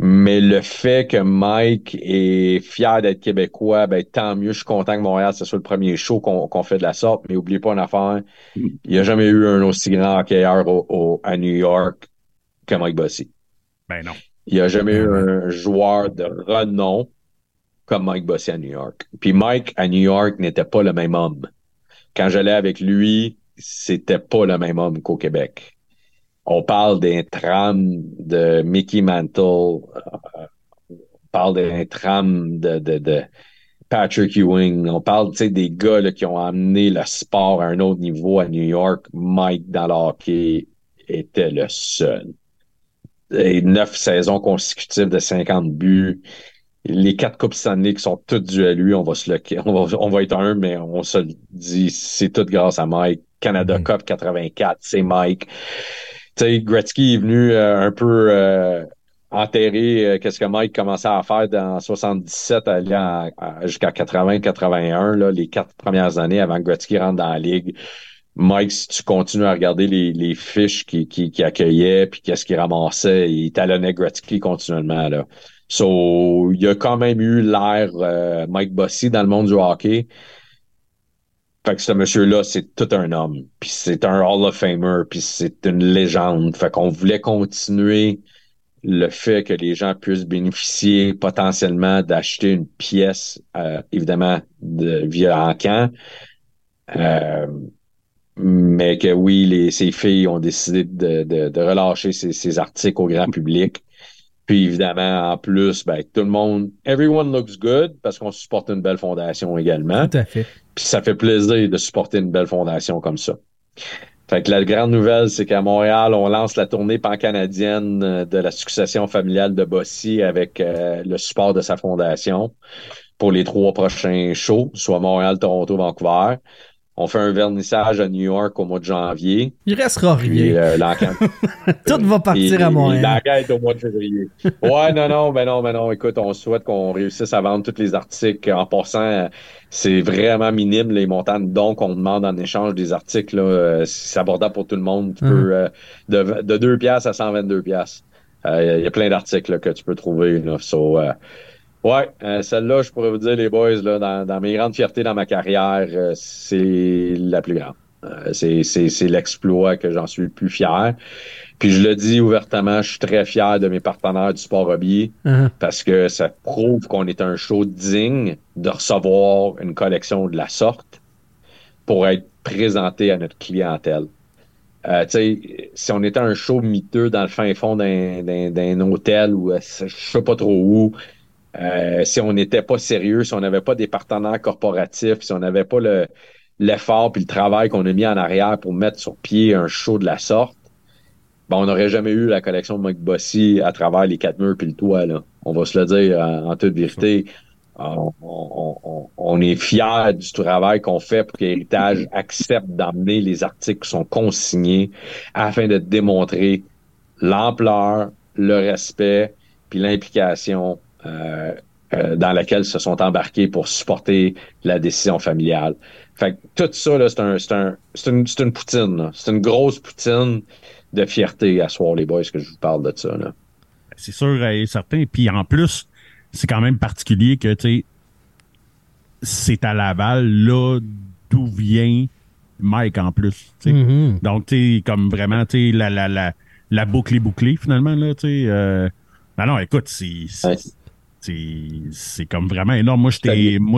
Mais le fait que Mike est fier d'être québécois, ben tant mieux. Je suis content que Montréal, ce soit le premier show qu'on fait de la sorte. Mais oubliez pas une affaire, il n'y a jamais eu un aussi grand hockeyeur au, à New York que Mike Bossy. Ben non. Il n'y a jamais eu un joueur de renom comme Mike Bossy à New York. Puis Mike à New York n'était pas le même homme. Quand j'allais avec lui, c'était pas le même homme qu'au Québec on parle d'un tram de Mickey Mantle, euh, on parle d'un tram de, de, Patrick Ewing, on parle des gars qui ont amené le sport à un autre niveau à New York. Mike dans le hockey était le seul. Et neuf saisons consécutives de 50 buts. Les quatre Coupes Stanley qui sont toutes dues à lui, on va se le, on va, on va être un, mais on se le dit, c'est tout grâce à Mike. Canada mm-hmm. Cup 84, c'est Mike sais, Gretzky est venu euh, un peu euh, enterrer euh, qu'est-ce que Mike commençait à faire dans 77 aller jusqu'à 80-81, les quatre premières années avant que Gretzky rentre dans la ligue. Mike, si tu continues à regarder les, les fiches qu'il qui, qui accueillait, puis qu'est-ce qu'il ramassait, il talonnait Gretzky continuellement. Là. So, il y a quand même eu l'air Mike Bossy dans le monde du hockey. Fait que ce monsieur-là, c'est tout un homme. Puis c'est un Hall of Famer, puis c'est une légende. Fait qu'on voulait continuer le fait que les gens puissent bénéficier potentiellement d'acheter une pièce, euh, évidemment, de, via Encan. Euh, mais que oui, les, ces filles ont décidé de, de, de relâcher ces, ces, articles au grand public. Puis évidemment, en plus, ben, tout le monde, everyone looks good parce qu'on supporte une belle fondation également. Tout à fait. Puis ça fait plaisir de supporter une belle fondation comme ça. Fait que la grande nouvelle, c'est qu'à Montréal, on lance la tournée pan-canadienne euh, de la succession familiale de Bossy avec euh, le support de sa fondation. pour les trois prochains shows, soit Montréal, Toronto, Vancouver. On fait un vernissage à New York au mois de janvier. Il restera Puis rien. euh, l'enquête- Tout va partir et- à Montréal. L'enquête au mois de février. Ouais, non, non, ben non, ben non. Écoute, on souhaite qu'on réussisse à vendre tous les articles. En passant, c'est vraiment minime les montants de dons qu'on demande en échange des articles. là. Euh, C'est abordable pour tout le monde. Tu peux euh, de, de 2 piastres à 122 piastres. Euh, Il y a plein d'articles là, que tu peux trouver. Là. So, euh, ouais, euh, celle-là, je pourrais vous dire, les boys, là, dans, dans mes grandes fiertés dans ma carrière, euh, c'est la plus grande. Euh, c'est l'exploit que j'en suis le plus fier. Puis je le dis ouvertement, je suis très fier de mes partenaires du sport hobby Uh-huh. parce que ça prouve qu'on est un show digne de recevoir une collection de la sorte pour être présenté à notre clientèle. Euh, tu sais, si on était un show miteux dans le fin fond d'un- hôtel ou je sais pas trop où, euh, si on n'était pas sérieux, si on n'avait pas des partenaires corporatifs, si on n'avait pas le l'effort puis le travail qu'on a mis en arrière pour mettre sur pied un show de la sorte, ben, on n'aurait jamais eu la collection de Mike Bossy à travers les quatre murs puis le toit. Là. On va se le dire en, en toute vérité. On, on- on- est fiers du travail qu'on fait pour que l'héritage accepte d'emmener les articles qui sont consignés afin de démontrer l'ampleur, le respect puis l'implication dans laquelle se sont embarqués pour supporter la décision familiale. Fait que tout ça, là, c'est un, c'est un, c'est une, c'est une poutine. là. C'est une grosse poutine de fierté à soir, les boys, que je vous parle de ça. Là. C'est sûr et certain. Puis en plus, c'est quand même particulier que, tu sais, c'est à Laval, là, d'où vient Mike en plus. tu sais. Mhm. Donc, tu sais, comme vraiment, tu sais, la, la, la, la boucle est bouclée, finalement, là, tu sais. Euh... Non, non, écoute, c'est... c'est- comme vraiment énorme. Moi,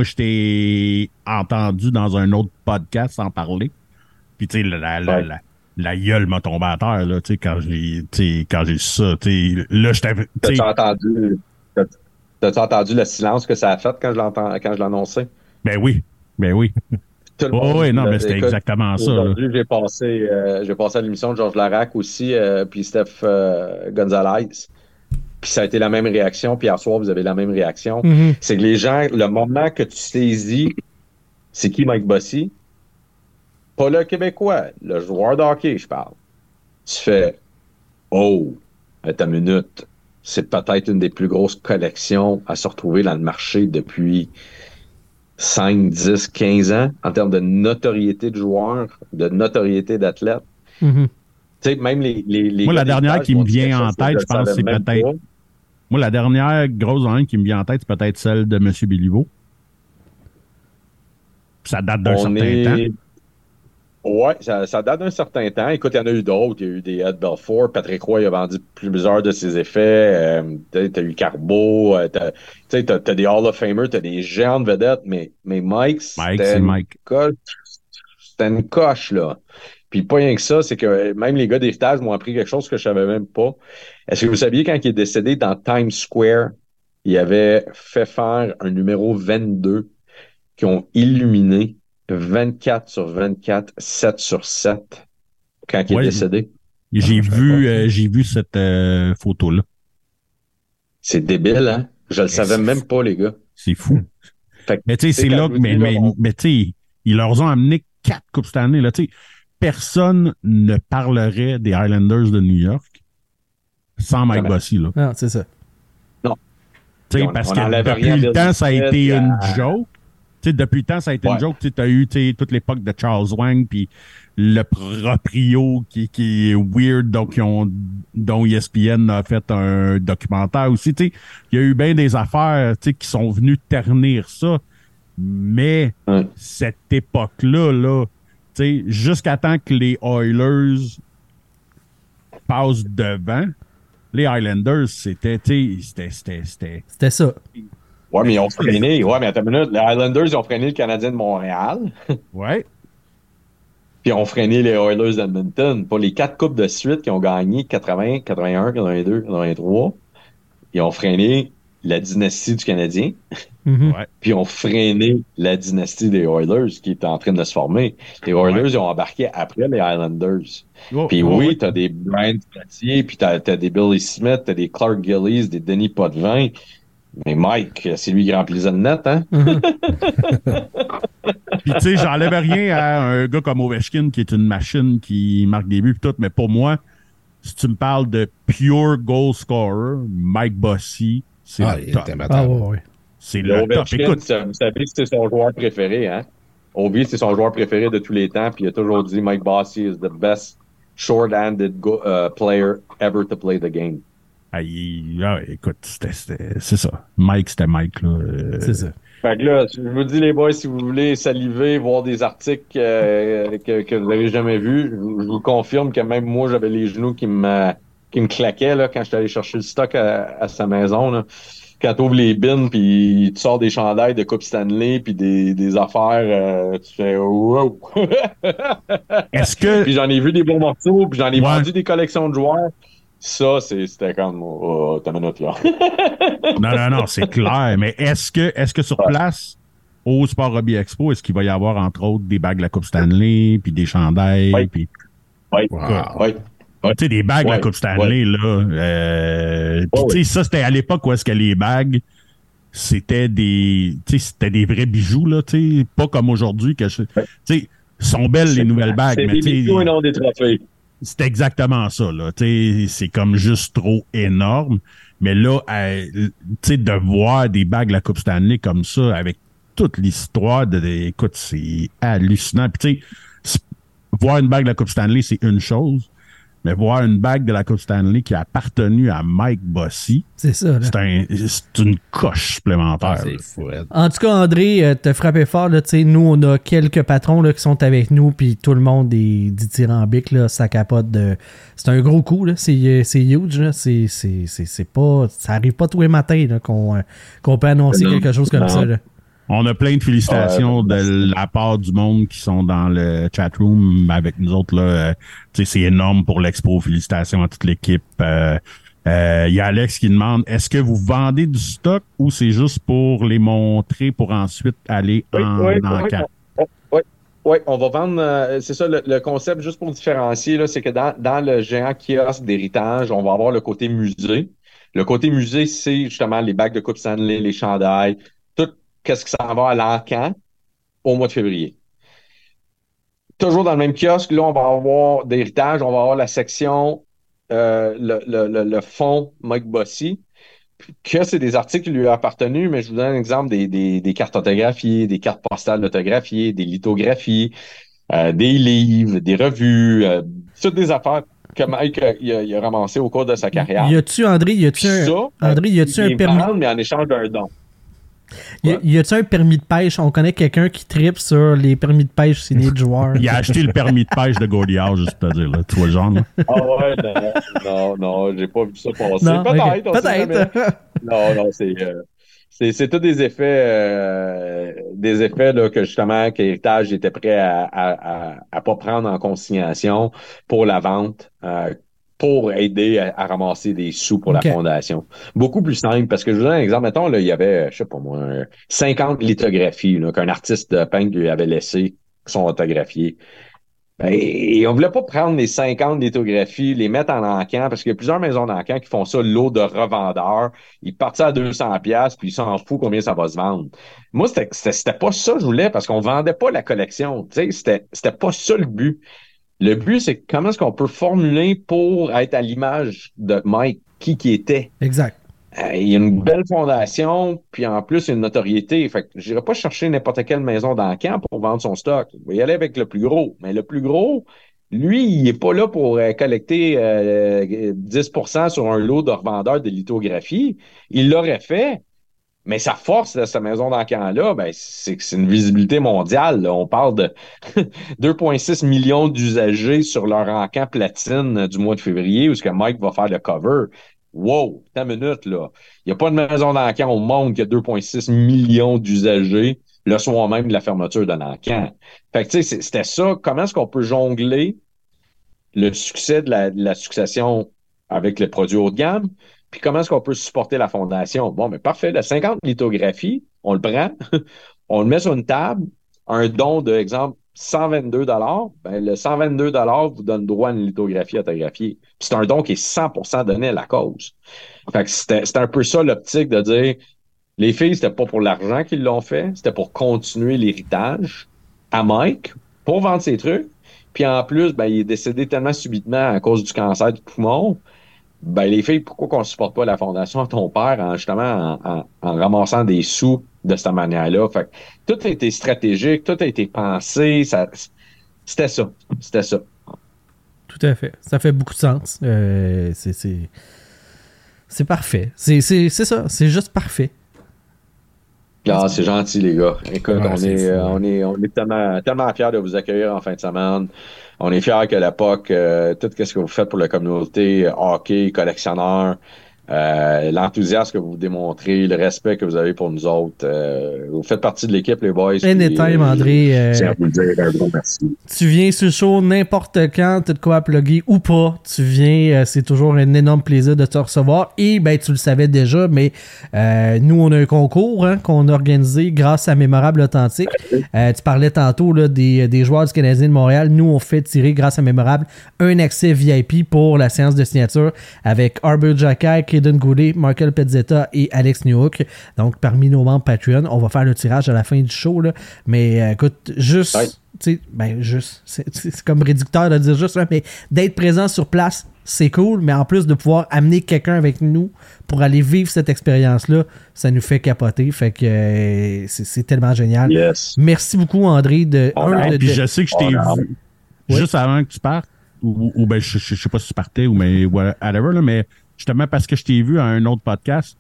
je t'ai entendu dans un autre podcast en parler. Puis tu sais la la, la, Ouais. la la gueule m'a tombé à terre là, tu sais quand j'ai quand j'ai ça, tu sais là je t'avais tu T'as-tu entendu, t'as- t'as-tu entendu le silence que ça a fait quand je l'entends, quand je l'annonçais? ben oui. Ben oui. Oh, oui, non, mais c'était exactement ça. Aujourd'hui, j'ai passé, euh, j'ai passé à l'émission de Georges Larac aussi, euh, puis Steph euh, Gonzalez. Puis ça a été la même réaction. Puis hier soir, vous avez la même réaction. Mhm. C'est que les gens, le moment que tu saisis, c'est qui Mike Bossy? Pas le Québécois, le joueur de hockey, je parle. Tu fais, oh, à ta minute, c'est peut-être une des plus grosses collections à se retrouver dans le marché depuis 5, 10, 15 ans en termes de notoriété de joueur, de notoriété d'athlète. Mhm. Tu sais, même les, les, les Moi, la dernière qui me vient en tête, je pense, c'est peut-être-. Moi la dernière grosse en qui me vient en tête, c'est peut-être celle de M. Béliveau. Ça date d'un certain est- temps. Ouais, ça, ça date d'un certain temps. Écoute, il y en a eu d'autres. Il y a eu des Ed Belfort. Patrick Roy a vendu plusieurs de ses effets. Euh, t'as t'as eu Carbo. euh, t'as, tu t'as des Hall of Famers, t'as des géants de vedettes. Mais, mais Mike, Mike, c'est une Mike. C'était une coche, là. Puis pas rien que ça, c'est que même les gars d'héritage m'ont appris quelque chose que je savais même pas. Est-ce que vous saviez quand il est décédé dans Times Square, il avait fait faire un numéro 22 qui ont illuminé 24 sur 24, 7 sur 7 quand il Ouais, est décédé? J'ai Ah, vu euh, j'ai vu cette euh, photo là. C'est débile, hein? Je le savais même pas, les gars. C'est fou. Fait que, Mais tu sais, c'est là mais, mais, mais tu sais, ils leur ont amené quatre coupes cette année, là, tu sais. Personne ne parlerait des Highlanders de New York sans Mike. Bossy, là. Ah, c'est ça. Tu sais, On- parce on que enlève depuis le temps, ça a été à- une joke. Tu sais, depuis le temps, ça a été Ouais. une joke. Tu sais, t'as eu, tu sais, toute l'époque de Charles Wang, puis le proprio qui, qui est weird, donc ils ont, dont ESPN a fait un documentaire aussi. Tu sais, il y a eu bien des affaires, tu sais, qui sont venues ternir ça. Mais Ouais. cette époque-là, là, jusqu'à temps que les Oilers passent devant, les Highlanders, c'était, c'était, c'était, c'était, C'était ça. Ouais, mais ils ont freiné. Ouais, mais attends une minute. Les Highlanders, ils ont freiné le Canadien de Montréal. ouais. Puis ils ont freiné les Oilers d'Edmonton. Pour les quatre coupes de suite qu'ils ont gagné, 80, 81, 82, 83, ils ont freiné la dynastie du Canadien. Mhm. Ouais. Puis ils ont freiné la dynastie des Oilers qui est en train de se former. Les Oilers, ils ont embarqué après les Highlanders. Oh, Puis oh, oui, ouais. t'as des Brian Trottier, puis t'as as des Billy Smith, t'as des Clark Gillies, des Denis Potvin. Mais Mike, c'est lui qui remplissait le net, hein? Puis tu sais, j'enlève rien à un gars comme Ovechkin qui est une machine qui marque des buts et tout, mais pour moi, si tu me parles de pure goal scorer, Mike Bossy, c'est Ah, le top. Ah, ouais, ouais. C'est Le top. Écoute, vous savez que c'est son joueur préféré, hein? Ovi, c'est son joueur préféré de tous les temps, puis il a toujours dit Mike Bossy is the best short-handed go- uh, player ever to play the game. ah, il- ah, écoute, c'était- c'était- c'est ça. Mike, c'était Mike. Là. Euh, C'est ça. Fait que là, je vous dis les boys, si vous voulez saliver, voir des articles euh, que, que vous n'avez jamais vus, je, vous- je vous confirme que même moi, j'avais les genoux qui me qui me claquaient là, quand j'étais allé chercher le stock à, à sa maison. Là. Quand tu ouvres les bins, puis tu sors des chandails de Coupe Stanley, puis des, des affaires, euh, tu fais wow! Est-ce que. puis j'en ai vu des bons morceaux, puis j'en ai Ouais. vendu des collections de joueurs. Ça, c'est- c'était comme, oh, t'as minute là. Non, non, non, c'est clair. Mais est-ce que, est-ce que sur place, au Sport Hobby Expo, est-ce qu'il va y avoir, entre autres, des bagues de la Coupe Stanley, puis des chandails, Oui. puis. Oui, Wow. oui. Tu sais, des bagues de la Ouais, Coupe Stanley, là. Euh, puis, Ouais, tu sais, ça, c'était à l'époque où est-ce que les bagues, c'était des, tu sais, c'était des vrais bijoux, là, tu sais, pas comme aujourd'hui que, je- tu sais, sont belles les nouvelles bagues, C'est mais des tu sais, bijoux et non des trophées. c'est exactement ça, là, tu sais, c'est comme juste trop énorme. Mais là, euh, tu sais, de voir des bagues de la Coupe Stanley comme ça, avec toute l'histoire de, écoute, c'est hallucinant. Puis tu sais, voir une bague de la Coupe Stanley, c'est une chose. Mais voir une bague de la Coupe Stanley qui a appartenu à Mike Bossy, C'est ça. là. c'est un, c'est une coche supplémentaire. Ah, fou. En tout cas, André, euh, t'as frappé fort. Là, tu sais, nous, on a quelques patrons là, qui sont avec nous, puis tout le monde est dithyrambique. Là, ça capote de. C'est un gros coup. là. C'est euh, c'est huge. là. C'est c'est- c'est- c'est pas. Ça arrive pas tous les matins là, qu'on euh, qu'on peut annoncer Non. quelque chose comme Non. ça. Là. On a plein de félicitations Ouais, de la part du monde qui sont dans le chat room avec nous autres. là. Euh, c'est énorme pour l'expo. Félicitations à toute l'équipe. Euh, euh, Il y a Alex qui demande est-ce que vous vendez du stock ou c'est juste pour les montrer pour ensuite aller Oui, en oui, encan? oui, oui, oui, on va vendre. euh, c'est ça, le, le concept, juste pour différencier, là, c'est que dans, dans le géant kiosque d'héritage, on va avoir le côté musée. Le côté musée, c'est justement les bagues de Coupe Stanley, les chandails, qu'est-ce que ça va à l'encan au mois de février. Toujours dans le même kiosque, là, on va avoir d'héritage, on va avoir la section, euh, le, le, le, le fond Mike Bossy, que c'est des articles qui lui ont appartenu, mais je vous donne un exemple des, des, des cartes autographiées, des cartes postales autographiées, des lithographies, euh, des livres, des revues, euh, toutes des affaires que Mike euh, il a, il a ramassées au cours de sa carrière. Y a-tu, André, y a-tu un, ça, André, y a-tu un permis, mais en échange d'un don. Y a-tu un permis de pêche? On connaît quelqu'un qui tripe sur les permis de pêche signés de joueurs. Il a acheté le permis de pêche de Howe, juste pour te dire. Là. Tu vois le genre? là? Ah ouais, non, non, non, j'ai pas vu ça passer. Non, Peut-être, ok. on sait jamais. Peut-être. Non, non, c'est euh, c'est c'est tous des effets euh, des effets là, que justement qu'Héritage était prêt à, à, à, à pas prendre en consignation pour la vente. euh, pour aider à, à ramasser des sous pour la fondation. Beaucoup plus simple, parce que je vous donne un exemple. Mettons, là, il y avait, je sais pas moi, un 50 lithographies là, qu'un artiste peintre lui avait laissé, qui sont autographiées. Ben, et on voulait pas prendre les 50 lithographies, les mettre en encan, parce qu'il y a plusieurs maisons d'encan qui font ça, l'eau de revendeurs. Ils partent ça à 200 pièces puis ils s'en foutent combien ça va se vendre. Moi, c'était c'était c'était pas ça que je voulais, parce qu'on vendait pas la collection. Tu sais, c'était c'était pas ça le but. Le but, c'est comment est-ce qu'on peut formuler pour être à l'image de Mike, qui qui était. Exact. Euh, il y a une belle fondation, puis en plus, il y a une notoriété. Fait que j'irai pas chercher n'importe quelle maison d'encan pour vendre son stock. Il va y aller avec le plus gros. Mais le plus gros, lui, il est pas là pour euh, collecter euh, 10% sur un lot de revendeurs de lithographie. Il l'aurait fait. Mais sa force de cette maison d'encan-là, ben, c'est que c'est une visibilité mondiale. là. On parle de 2,6 millions d'usagers sur leur encan platine du mois de février, où ce que Mike va faire le cover. Wow, ta minute, là. Il n'y a pas de maison d'encan au monde qui a 2,6 millions d'usagers le soir même de la fermeture de l'encan. Fait que, tu sais, c'était ça. Comment est-ce qu'on peut jongler le succès de la, de la succession avec les produits haut de gamme? Puis comment est-ce qu'on peut supporter la fondation? Bon, mais parfait. La 50 lithographies, on le prend, on le met sur une table, un don de, exemple, 122 ben, le 122 vous donne droit à une lithographie autographiée. C'est un don qui est 100% donné à la cause. Fait que c'était c'était un peu ça l'optique de dire, Les filles, c'était pas pour l'argent qu'ils l'ont fait, c'était pour continuer l'héritage à Mike, pour vendre ses trucs. Puis en plus, ben, il est décédé tellement subitement à cause du cancer du poumon. Ben, les filles, pourquoi qu'on supporte pas la fondation à ton père en justement en, ramassant des sous de cette manière-là? Fait que tout a été stratégique, tout a été pensé. Ça, c'était ça. C'était ça. Tout à fait. Ça fait beaucoup de sens. Euh, c'est, parfait. C'est ça. C'est juste parfait. Ah, c'est gentil, les gars. Écoute, on, est, on, est, on est tellement, tellement fiers de vous accueillir en fin de semaine. On est fiers que la POC, euh, tout ce que vous faites pour la communauté, hockey, collectionneur, euh, l'enthousiasme que vous démontrez, le respect que vous avez pour nous autres. Euh, vous faites partie de l'équipe, les boys. Anytime, André. Euh, à vous dire un gros merci. Tu viens sur le show n'importe quand, tu de quoi plugger ou pas. Tu viens, c'est toujours un énorme plaisir de te recevoir. Et ben, tu le savais déjà, mais nous, on a un concours hein, qu'on a organisé grâce à Mémorable Authentique. tu parlais tantôt là, des, des joueurs du Canadien de Montréal. Nous, on fait tirer grâce à Mémorable un accès VIP pour la séance de signature avec Arbor Jacky, Kaden Goulet, Michael Pezzetta et Alex Newhook. Donc, parmi nos membres Patreon, on va faire le tirage à la fin du show. Là. Mais euh, écoute, juste, ben, juste, c'est comme réducteur de dire juste, mais d'être présent sur place, c'est cool. Mais en plus de pouvoir amener quelqu'un avec nous pour aller vivre cette expérience-là, ça nous fait capoter. Fait que euh, c'est tellement génial. Merci beaucoup, André. De, un, puis je sais que je t'ai vu juste avant que tu partes. Ou, ben, je, je, sais pas si tu partais ou mais whatever, là, mais justement parce que je t'ai vu à un autre podcast.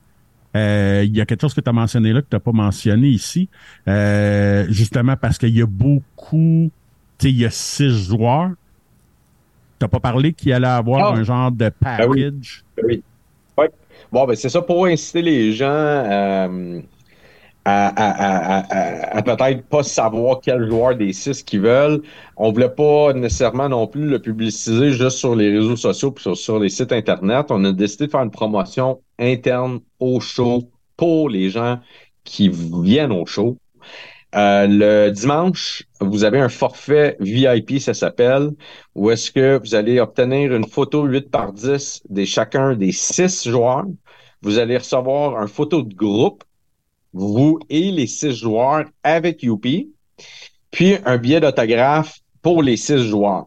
Euh, il y a quelque chose que tu as mentionné là que tu n'as pas mentionné ici. Euh, justement parce qu'il y a beaucoup, tu sais, il y a six joueurs. Tu n'as pas parlé qu'il allait avoir ah. un genre de ben package? Ben oui. oui. Bon, ben c'est ça pour inciter les gens. Euh, à, peut-être pas savoir quel joueur des six qu'ils veulent. On voulait pas nécessairement non plus le publiciser juste sur les réseaux sociaux puis sur, les sites internet. On a décidé de faire une promotion interne au show pour les gens qui viennent au show. Euh, le dimanche, vous avez un forfait VIP, ça s'appelle, où est-ce que vous allez obtenir une photo 8 par 10 de chacun des six joueurs. Vous allez recevoir une photo de groupe vous et les six joueurs avec Youpi, puis un billet d'autographe pour les six joueurs.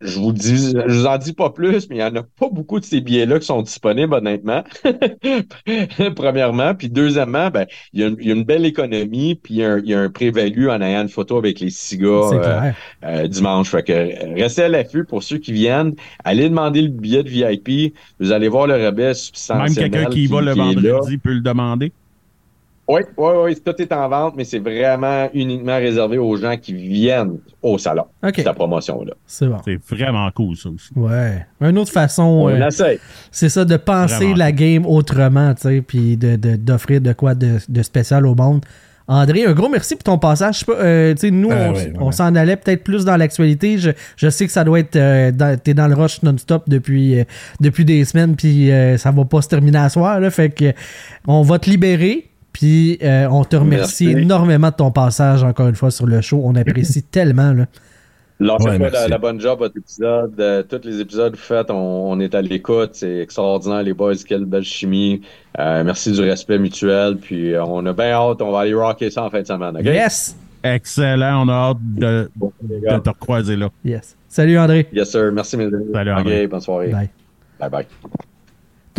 Je vous dis, je vous en dis pas plus, mais il y en a pas beaucoup de ces billets-là qui sont disponibles, honnêtement. Premièrement. Puis deuxièmement, ben, il y, a une, belle économie, puis il y a un, prévalu en ayant une photo avec les six gars euh, euh, dimanche. Fait que restez à l'affût pour ceux qui viennent. Allez demander le billet de VIP. Vous allez voir le rabais substantiel. Même quelqu'un qui, va le vendredi peut le demander. Oui, oui, oui, tout est en vente, mais c'est vraiment uniquement réservé aux gens qui viennent au salon. OK. Cette promotion-là. C'est bon. C'est vraiment cool, ça aussi. Ouais. Une autre façon. Euh, c'est ça, de penser la game autrement, tu sais, puis d'offrir de, quoi de, spécial au monde. André, un gros merci pour ton passage. Euh, sais, nous, ben on, s'en allait peut-être plus dans l'actualité. Je, sais que ça doit être. Euh, t'es dans le rush non-stop depuis, depuis des semaines, puis ça va pas se terminer à soir. Là, fait que on va te libérer. Puis euh, on te remercie énormément de ton passage encore une fois sur le show. On apprécie tellement. Là. Lâchez pas la, bonne job votre épisode. Euh, tous les épisodes que vous faites, on, est à l'écoute. C'est extraordinaire, les boys. Quelle belle chimie. Euh, merci du respect mutuel. Puis on a bien hâte. On va aller rocker ça en fin de semaine. Yes! Excellent. On a hâte de, de te recroiser là. Yes. Salut André. Yes, sir. Merci, mes amis. Salut André. bonne soirée. Bye. Bye bye.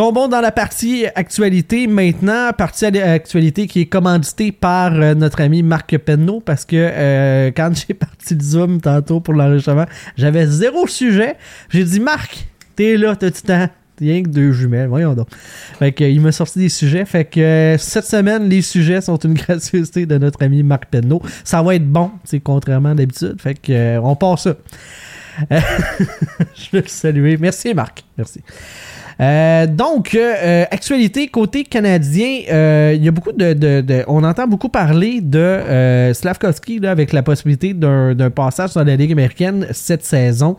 Tombons dans la partie actualité maintenant, partie actualité qui est commanditée par euh, notre ami Marc Penneau parce que euh, quand j'ai parti le Zoom tantôt pour l'enregistrement, j'avais zéro sujet. J'ai dit Marc, t'es là, t'as du temps. Rien que deux jumelles, voyons donc. Fait que, il m'a sorti des sujets. Fait que cette semaine, les sujets sont une gratuité de notre ami Marc Penneau. Ça va être bon, c'est contrairement d'habitude. Fait que on passe ça. Je veux le saluer. Merci Marc. Merci. Euh, donc, euh, euh, actualité côté canadien, il y a beaucoup de, On entend beaucoup parler de Slavkovski avec la possibilité d'un passage dans la Ligue américaine cette saison.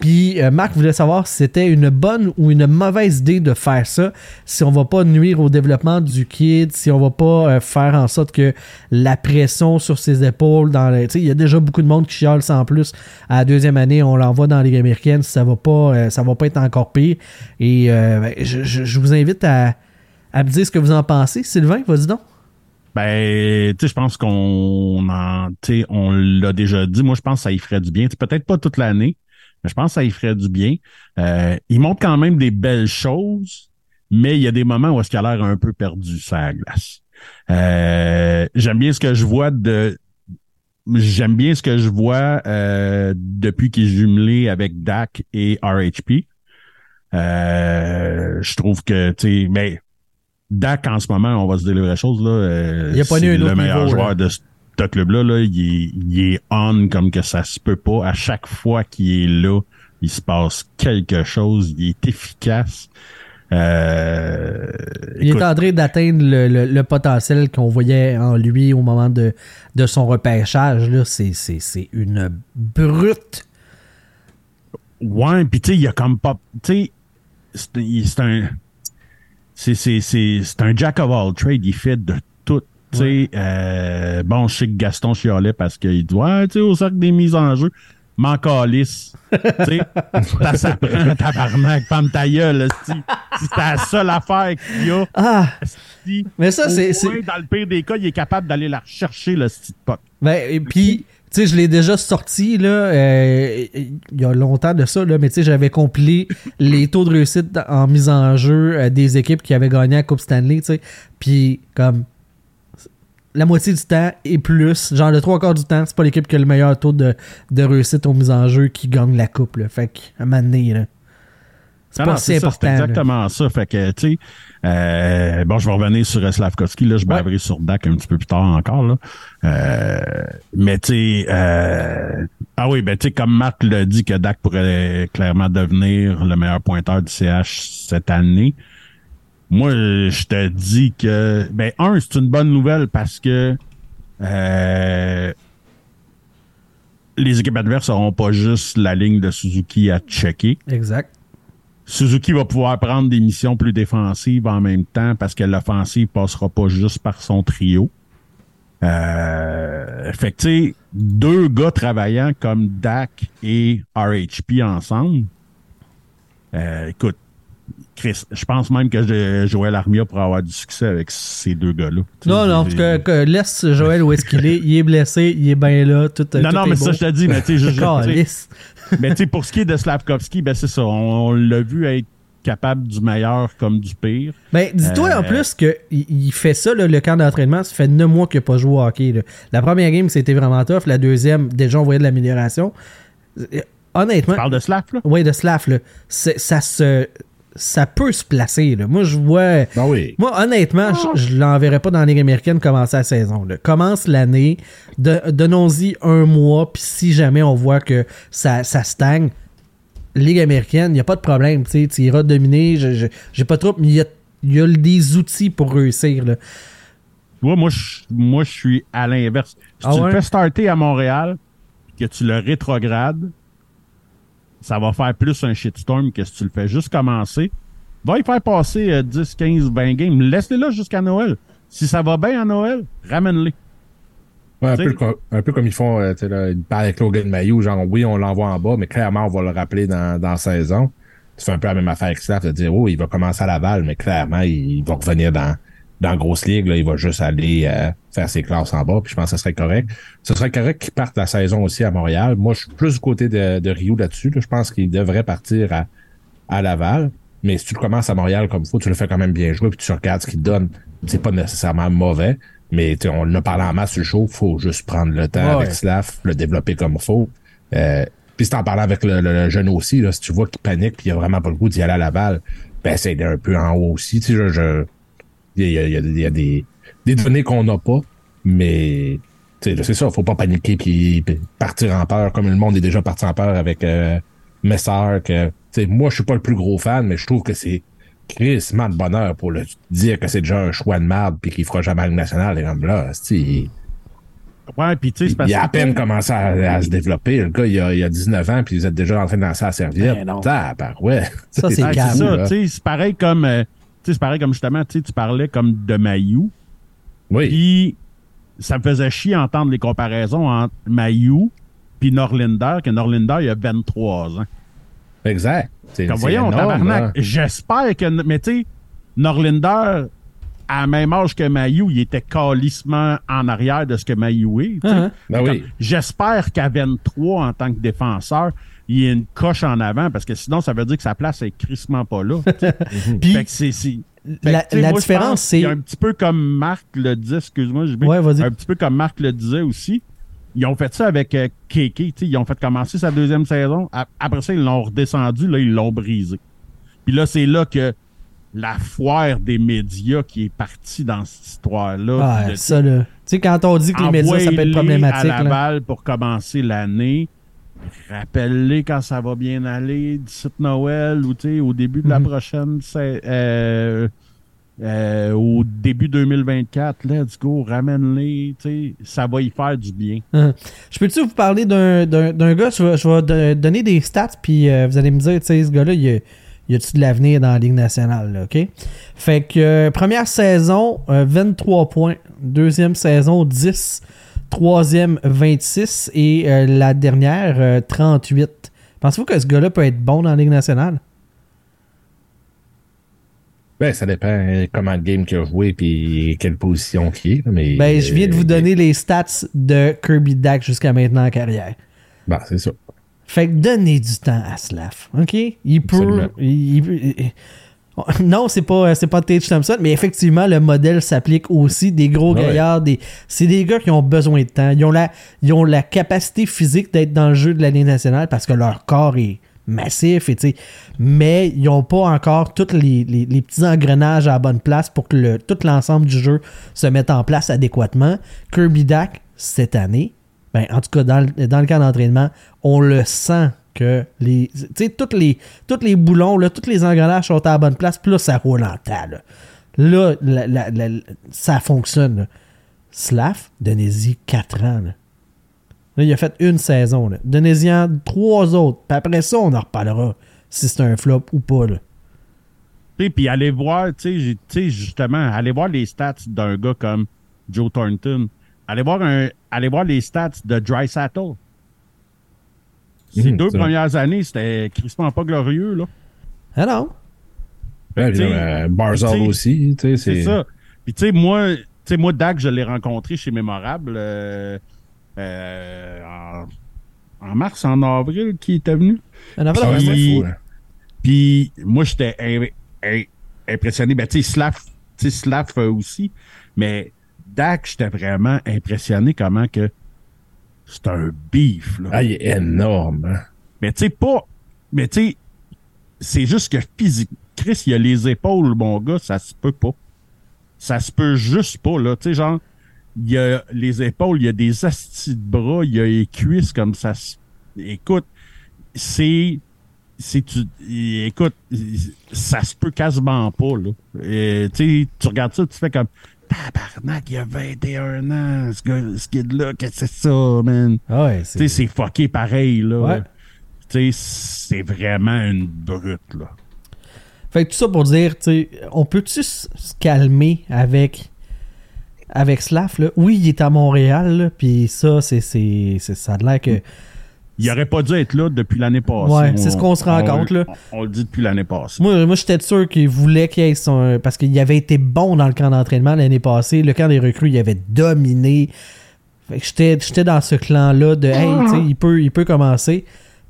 Puis, Marc voulait savoir si c'était une bonne ou une mauvaise idée de faire ça, si on va pas nuire au développement du kid, si on va pas faire en sorte que la pression sur ses épaules, dans il y a déjà beaucoup de monde qui chiale en plus. À la deuxième année, on l'envoie dans la Ligue américaine, ça va pas, ça va pas être encore pire. Et euh, ben, je, vous invite à, me dire ce que vous en pensez. Sylvain, vas-y donc. Ben, tu sais, je pense qu'on en, on l'a déjà dit. Moi, je pense que ça y ferait du bien. Peut-être pas toute l'année, mais je pense que ça y ferait du bien. Euh, il montre quand même des belles choses, mais il y a des moments où est-ce qu'il a l'air un peu perdu sa glace. Euh, j'aime bien ce que je vois de j'aime bien ce que je vois depuis qu'il est jumelé avec Dak et RHP. Euh, je trouve que tu sais, mais Dak en ce moment, on va se dire les vraies choses là. euh, Il a pas eu le meilleur niveau, joueur là. de ce club-là. Là, il, est, il est on comme que ça se peut pas. À chaque fois qu'il est là, il se passe quelque chose. Il est efficace. Euh, Il écoute, est en train d'atteindre le, le- le potentiel qu'on voyait en lui au moment de, de son repêchage. Là. C'est, c'est, c'est une brute. Ouais, puis tu sais, il y a comme pas. Tu sais, c'est un. C'est, c'est, c'est, c'est un jack of all trades. Il fait de tout. Tu sais, euh, bon, je sais que Gaston chialait parce qu'il dit Ouais, tu sais, au cercle des mises en jeu, m'en calisse. tu sais, ça s'apprend, tabarnak, femme ta gueule. Si c'est la seule affaire qu'il y a, Ah! Mais ça, c'est. dans le pire des cas, il est capable d'aller la rechercher, le petit puck. Ben, et puis, tu sais, je l'ai déjà sorti, là, euh, il y a longtemps de ça, là, mais tu sais, j'avais compilé les taux de réussite en mise en jeu euh, des équipes qui avaient gagné la Coupe Stanley, tu sais. Puis, comme, la moitié du temps et plus, genre le trois quarts du temps, c'est pas l'équipe qui a le meilleur taux de, de réussite aux mises en jeu qui gagne la Coupe, là. Fait qu'à un moment donné, là. C'est Non, pas si important. C'est là. exactement ça. Fait que, tu sais, euh, bon, je vais revenir sur euh, Slavkovski. Là, je baverai sur Dak un petit peu plus tard encore. Là. Euh, mais, tu sais, euh, ah oui, ben, tu sais, comme Marc l'a dit que Dak pourrait clairement devenir le meilleur pointeur du CH cette année. Moi, je te dis que, ben, un, c'est une bonne nouvelle parce que euh, les équipes adverses n'auront pas juste la ligne de Suzuki à checker. Exact. Suzuki va pouvoir prendre des missions plus défensives en même temps parce que l'offensive passera pas juste par son trio. Euh, fait que, tu sais, deux gars travaillant comme Dak et RHP ensemble, euh, écoute, Chris, je pense même que je- Joël Armia pourra avoir du succès avec ces deux gars-là. Non, non, j'ai- que, que laisse Joël où est-ce qu'il est. Il est blessé, il est bien là. Tout, Non, tout non, est mais beau. ça, je te dis, mais tu sais. Mais tu sais, pour ce qui est de Slavkovski, ben c'est ça. On, on l'a vu être capable du meilleur comme du pire. Ben, dis-toi en Euh, plus qu'il il fait ça, là, le camp d'entraînement. Ça fait 9 mois qu'il n'a pas joué au hockey. là. La première game, c'était vraiment tough. La deuxième, déjà, on voyait de l'amélioration. Euh, Honnêtement, Tu parles de Slav, là? ouais, de Slav, là, ça se. Ça peut se placer. Là. Moi, je vois. Ben oui. Moi, honnêtement, je, je l'enverrais pas dans la Ligue américaine commencer la saison. là. Commence l'année, de- donnons-y un mois, puis si jamais on voit que ça, ça stagne, Ligue américaine, il n'y a pas de problème. Tu iras dominer, je- j'ai pas trop, mais il y a, il y a des outils pour réussir. Là. Moi, je, moi, je suis à l'inverse. Si Ah tu ouais? le fais starter à Montréal, que tu le rétrogrades, ça va faire plus un shitstorm que si tu le fais juste commencer. Va y faire passer euh, 10, 15, 20 games. Laisse-les là jusqu'à Noël. Si ça va bien à Noël, ramène-les. Ouais, un, peu, un comme ils font, euh, tu sais, là, ils parlent avec Logan Mayou, genre oui, on l'envoie en bas, mais clairement, on va le rappeler dans, dans la saison. Tu fais un peu la même affaire avec Slav, de dire, oh, il va commencer à Laval, mais clairement, il, va revenir dans, dans la grosse ligue, là, il va juste aller euh, faire ses classes en bas, puis je pense que ce serait correct. Ce serait correct qu'il parte la saison aussi à Montréal. Moi, je suis plus du côté de, de Rio là-dessus. là. Je pense qu'il devrait partir à, à Laval. Mais si tu le commences à Montréal comme il faut, tu le fais quand même bien jouer, puis tu regardes ce qu'il donne. C'est pas nécessairement mauvais, mais on en a parlé en masse sur le show, faut juste prendre le temps Ouais. avec Slav, le développer comme il faut. Euh, puis c'est en parlant avec le, le- le jeune aussi, là, si tu vois qu'il panique puis il a vraiment pas le goût d'y aller à Laval, ben c'est un peu en haut aussi. Tu sais, je, je- il y a, il y a- il y a des, des données qu'on n'a pas, mais c'est ça, faut pas paniquer puis puis partir en peur comme le monde est déjà parti en peur avec euh, Messer. Que, tu sais, moi, je suis pas le plus gros fan, mais je trouve que c'est crissement de bonheur pour le dire que c'est déjà un choix de merde puis qu'il fera jamais le national. Et comme là, Ouais, puis tu sais, c'est parce il a à que- peine commencé à, à se développer. Le gars, il a, il a 19 ans, puis vous êtes déjà en train de lancer la serviette. Ben non. ouais. Ça, c'est Ah, ça, là. tu sais, c'est pareil comme, euh, c'est pareil comme justement, tu parlais comme de Mayou, Oui. puis ça me faisait chier entendre les comparaisons entre Mayou puis Norlinder, que Norlinder, il a 23 ans. Exact. Comme voyons, tabarnak, j'espère que, mais tu sais, Norlinder, à même âge que Mayu, il était calissement en arrière de ce que Mayu est. sais. Ah, Ben oui. J'espère qu'à 23, en tant que défenseur, il y a une coche en avant, parce que sinon, ça veut dire que sa place est crissement pas là. Puis, fait que c'est... c'est- fait la, que, la moi, différence, c'est. Un petit peu comme Marc le disait, excuse-moi, je Ouais, vas-y. un petit peu comme Marc le disait aussi. Ils ont fait ça avec euh, Keke, ils ont fait commencer sa deuxième saison. Après ça, ils l'ont redescendu, là, ils l'ont brisé. Puis là, c'est là que la foire des médias qui est partie dans cette histoire-là. Ah, ça, là. Tu sais, quand on dit que les médias, ça peut être problématique. à là. Laval pour commencer l'année. Rappelle-les quand ça va bien aller, d'ici Noël ou au début de la Mhm. prochaine, euh, euh, au début 2024, let's go, ramène-les, ça va y faire du bien. Je peux-tu vous parler d'un, gars, je vais, je vais donner des stats, puis euh, vous allez me dire, ce gars-là, il a, y a-tu de l'avenir dans la Ligue nationale, là, OK? Fait que euh, première saison, euh, 23 points. Deuxième saison, 10. Troisième, 26. Et euh, la dernière, euh, 38. Pensez-vous que ce gars-là peut être bon dans la Ligue nationale? Ben, ça dépend euh, comment le game qu'il a joué puis quelle position qu'il est. Mais, Ben, je viens de vous euh, donner les stats de Kirby Dack jusqu'à maintenant en carrière. Ben, c'est ça. Fait que donnez du temps à Slav, OK? Il peut... Absolument. il- il peut- il- non, c'est pas, c'est pas Tage Thompson, mais effectivement, le modèle s'applique aussi. Des gros Ouais. gaillards, des, c'est des gars qui ont besoin de temps. Ils ont la, ils ont la capacité physique d'être dans le jeu de la Ligue nationale parce que leur corps est massif, et, mais ils n'ont pas encore tous les, les- les petits engrenages à la bonne place pour que le, tout l'ensemble du jeu se mette en place adéquatement. Kirby Dack, cette année, ben, en tout cas, dans, le- dans le camp d'entraînement, on le sent que les. Tous les, tous les boulons, là, tous les engrenages sont à la bonne place, puis là, ça roule en tas. Là, Là, ça fonctionne. là. Slav, donnez-y 4 ans. Là. Là, il a fait une saison. là. Donnez-y-en trois autres. Puis après ça, on en reparlera si c'est un flop ou pas. Là. Puis allez voir, tu sais, justement, allez voir les stats d'un gars comme Joe Thornton. Allez voir, allez voir les stats de Dry Saddle. Ces Mhm, deux premières années, c'était crispement pas glorieux, là. Ah non? Ben, euh, Barzal t'sais, aussi. tu sais, C'est ça. Puis tu sais, moi, tu sais, moi, Dak, je l'ai rencontré chez Mémorable euh, euh, en, en mars, en avril, qui était venu. Ouais, c'est Puis- fou, là. Puis moi, j'étais im- im- impressionné. Ben, tu sais, Slav, tu sais, Slav euh, aussi. Mais Dak, j'étais vraiment impressionné comment que c'est un beef, là. Ah, il est énorme. hein. Mais tu sais, pas. Mais tu sais, c'est juste que physique. Chris, il a les épaules, mon gars, ça se peut pas. Ça se peut juste pas, là. Tu sais, genre, il y a les épaules, il y a des astis de bras, il y a les cuisses comme ça. se- Écoute, c'est. Tu. Écoute, ça se peut quasiment pas, là. Et, tu sais, tu regardes ça, tu fais comme. Tabarnak, il a 21 ans, ce, gars- ce kid-là, qu'est-ce que c'est ça, man? Ah Tu c'est. sais, c'est fucké pareil, là. Ouais. Tu sais, c'est vraiment une brute, là. Fait que tout ça pour dire, tu sais, on peut-tu se calmer avec avec Slav là? Oui, il est à Montréal, là, puis ça, c'est, c'est, c'est- ça a l'air que. Il aurait pas dû être là depuis l'année passée. Ouais, c'est ce qu'on se rend on- compte, là. On, on le dit depuis l'année passée. Moi, moi j'étais sûr qu'il voulait qu'il ait son. Parce qu'il avait été bon dans le camp d'entraînement l'année passée. Le camp des recrues, il avait dominé. J'étais, dans ce clan-là de Hey, tu sais, il peut, il peut commencer.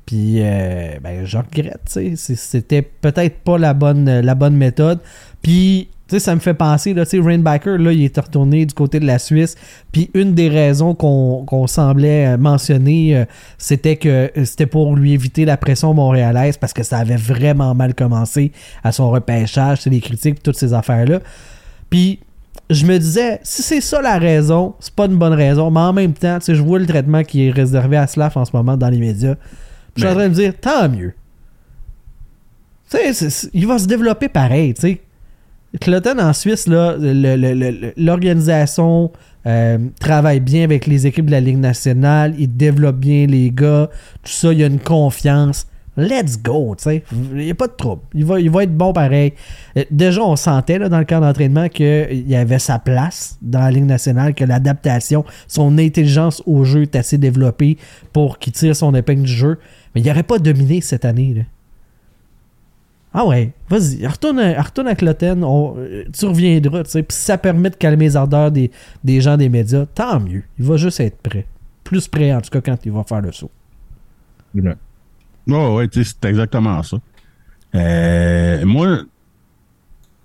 Puis, euh, ben, je regrette, tu sais. C'est- C'était peut-être pas la bonne, la bonne méthode. Puis, tu sais, ça me fait penser, là, tu sais, Rainbacker, là, il est retourné du côté de la Suisse. Puis, une des raisons qu'on semblait mentionner, euh, c'était que euh, c'était pour lui éviter la pression montréalaise parce que ça avait vraiment mal commencé à son repêchage, c'est les critiques, toutes ces affaires-là. Puis, je me disais, si c'est ça la raison, c'est pas une bonne raison, mais en même temps, tu sais, je vois le traitement qui est réservé à Slav en ce moment dans les médias. Je suis en Mais- train de me dire, tant mieux. Tu sais, il va se développer pareil, tu sais. Cloton en Suisse, l'organisation euh, travaille bien avec les équipes de la Ligue nationale, il développe bien les gars, tout ça, il y a une confiance. Let's go, tu sais. Il n'y a pas de trouble. Il va, il va être bon pareil. Euh, Déjà, on sentait là, dans le camp d'entraînement qu'il y avait sa place dans la Ligue nationale, que l'adaptation, son intelligence au jeu est assez développée pour qu'il tire son épingle du jeu. Mais il n'aurait pas dominé cette année. Ah ouais, vas-y, retourne, retourne à Cloten, tu reviendras, tu sais. Puis si ça permet de calmer les ardeurs des, des gens des médias, tant mieux. Il va juste être prêt. Plus prêt, en tout cas, quand il va faire le saut. Ouais. Ouais, ouais, c'est exactement ça. Euh, moi,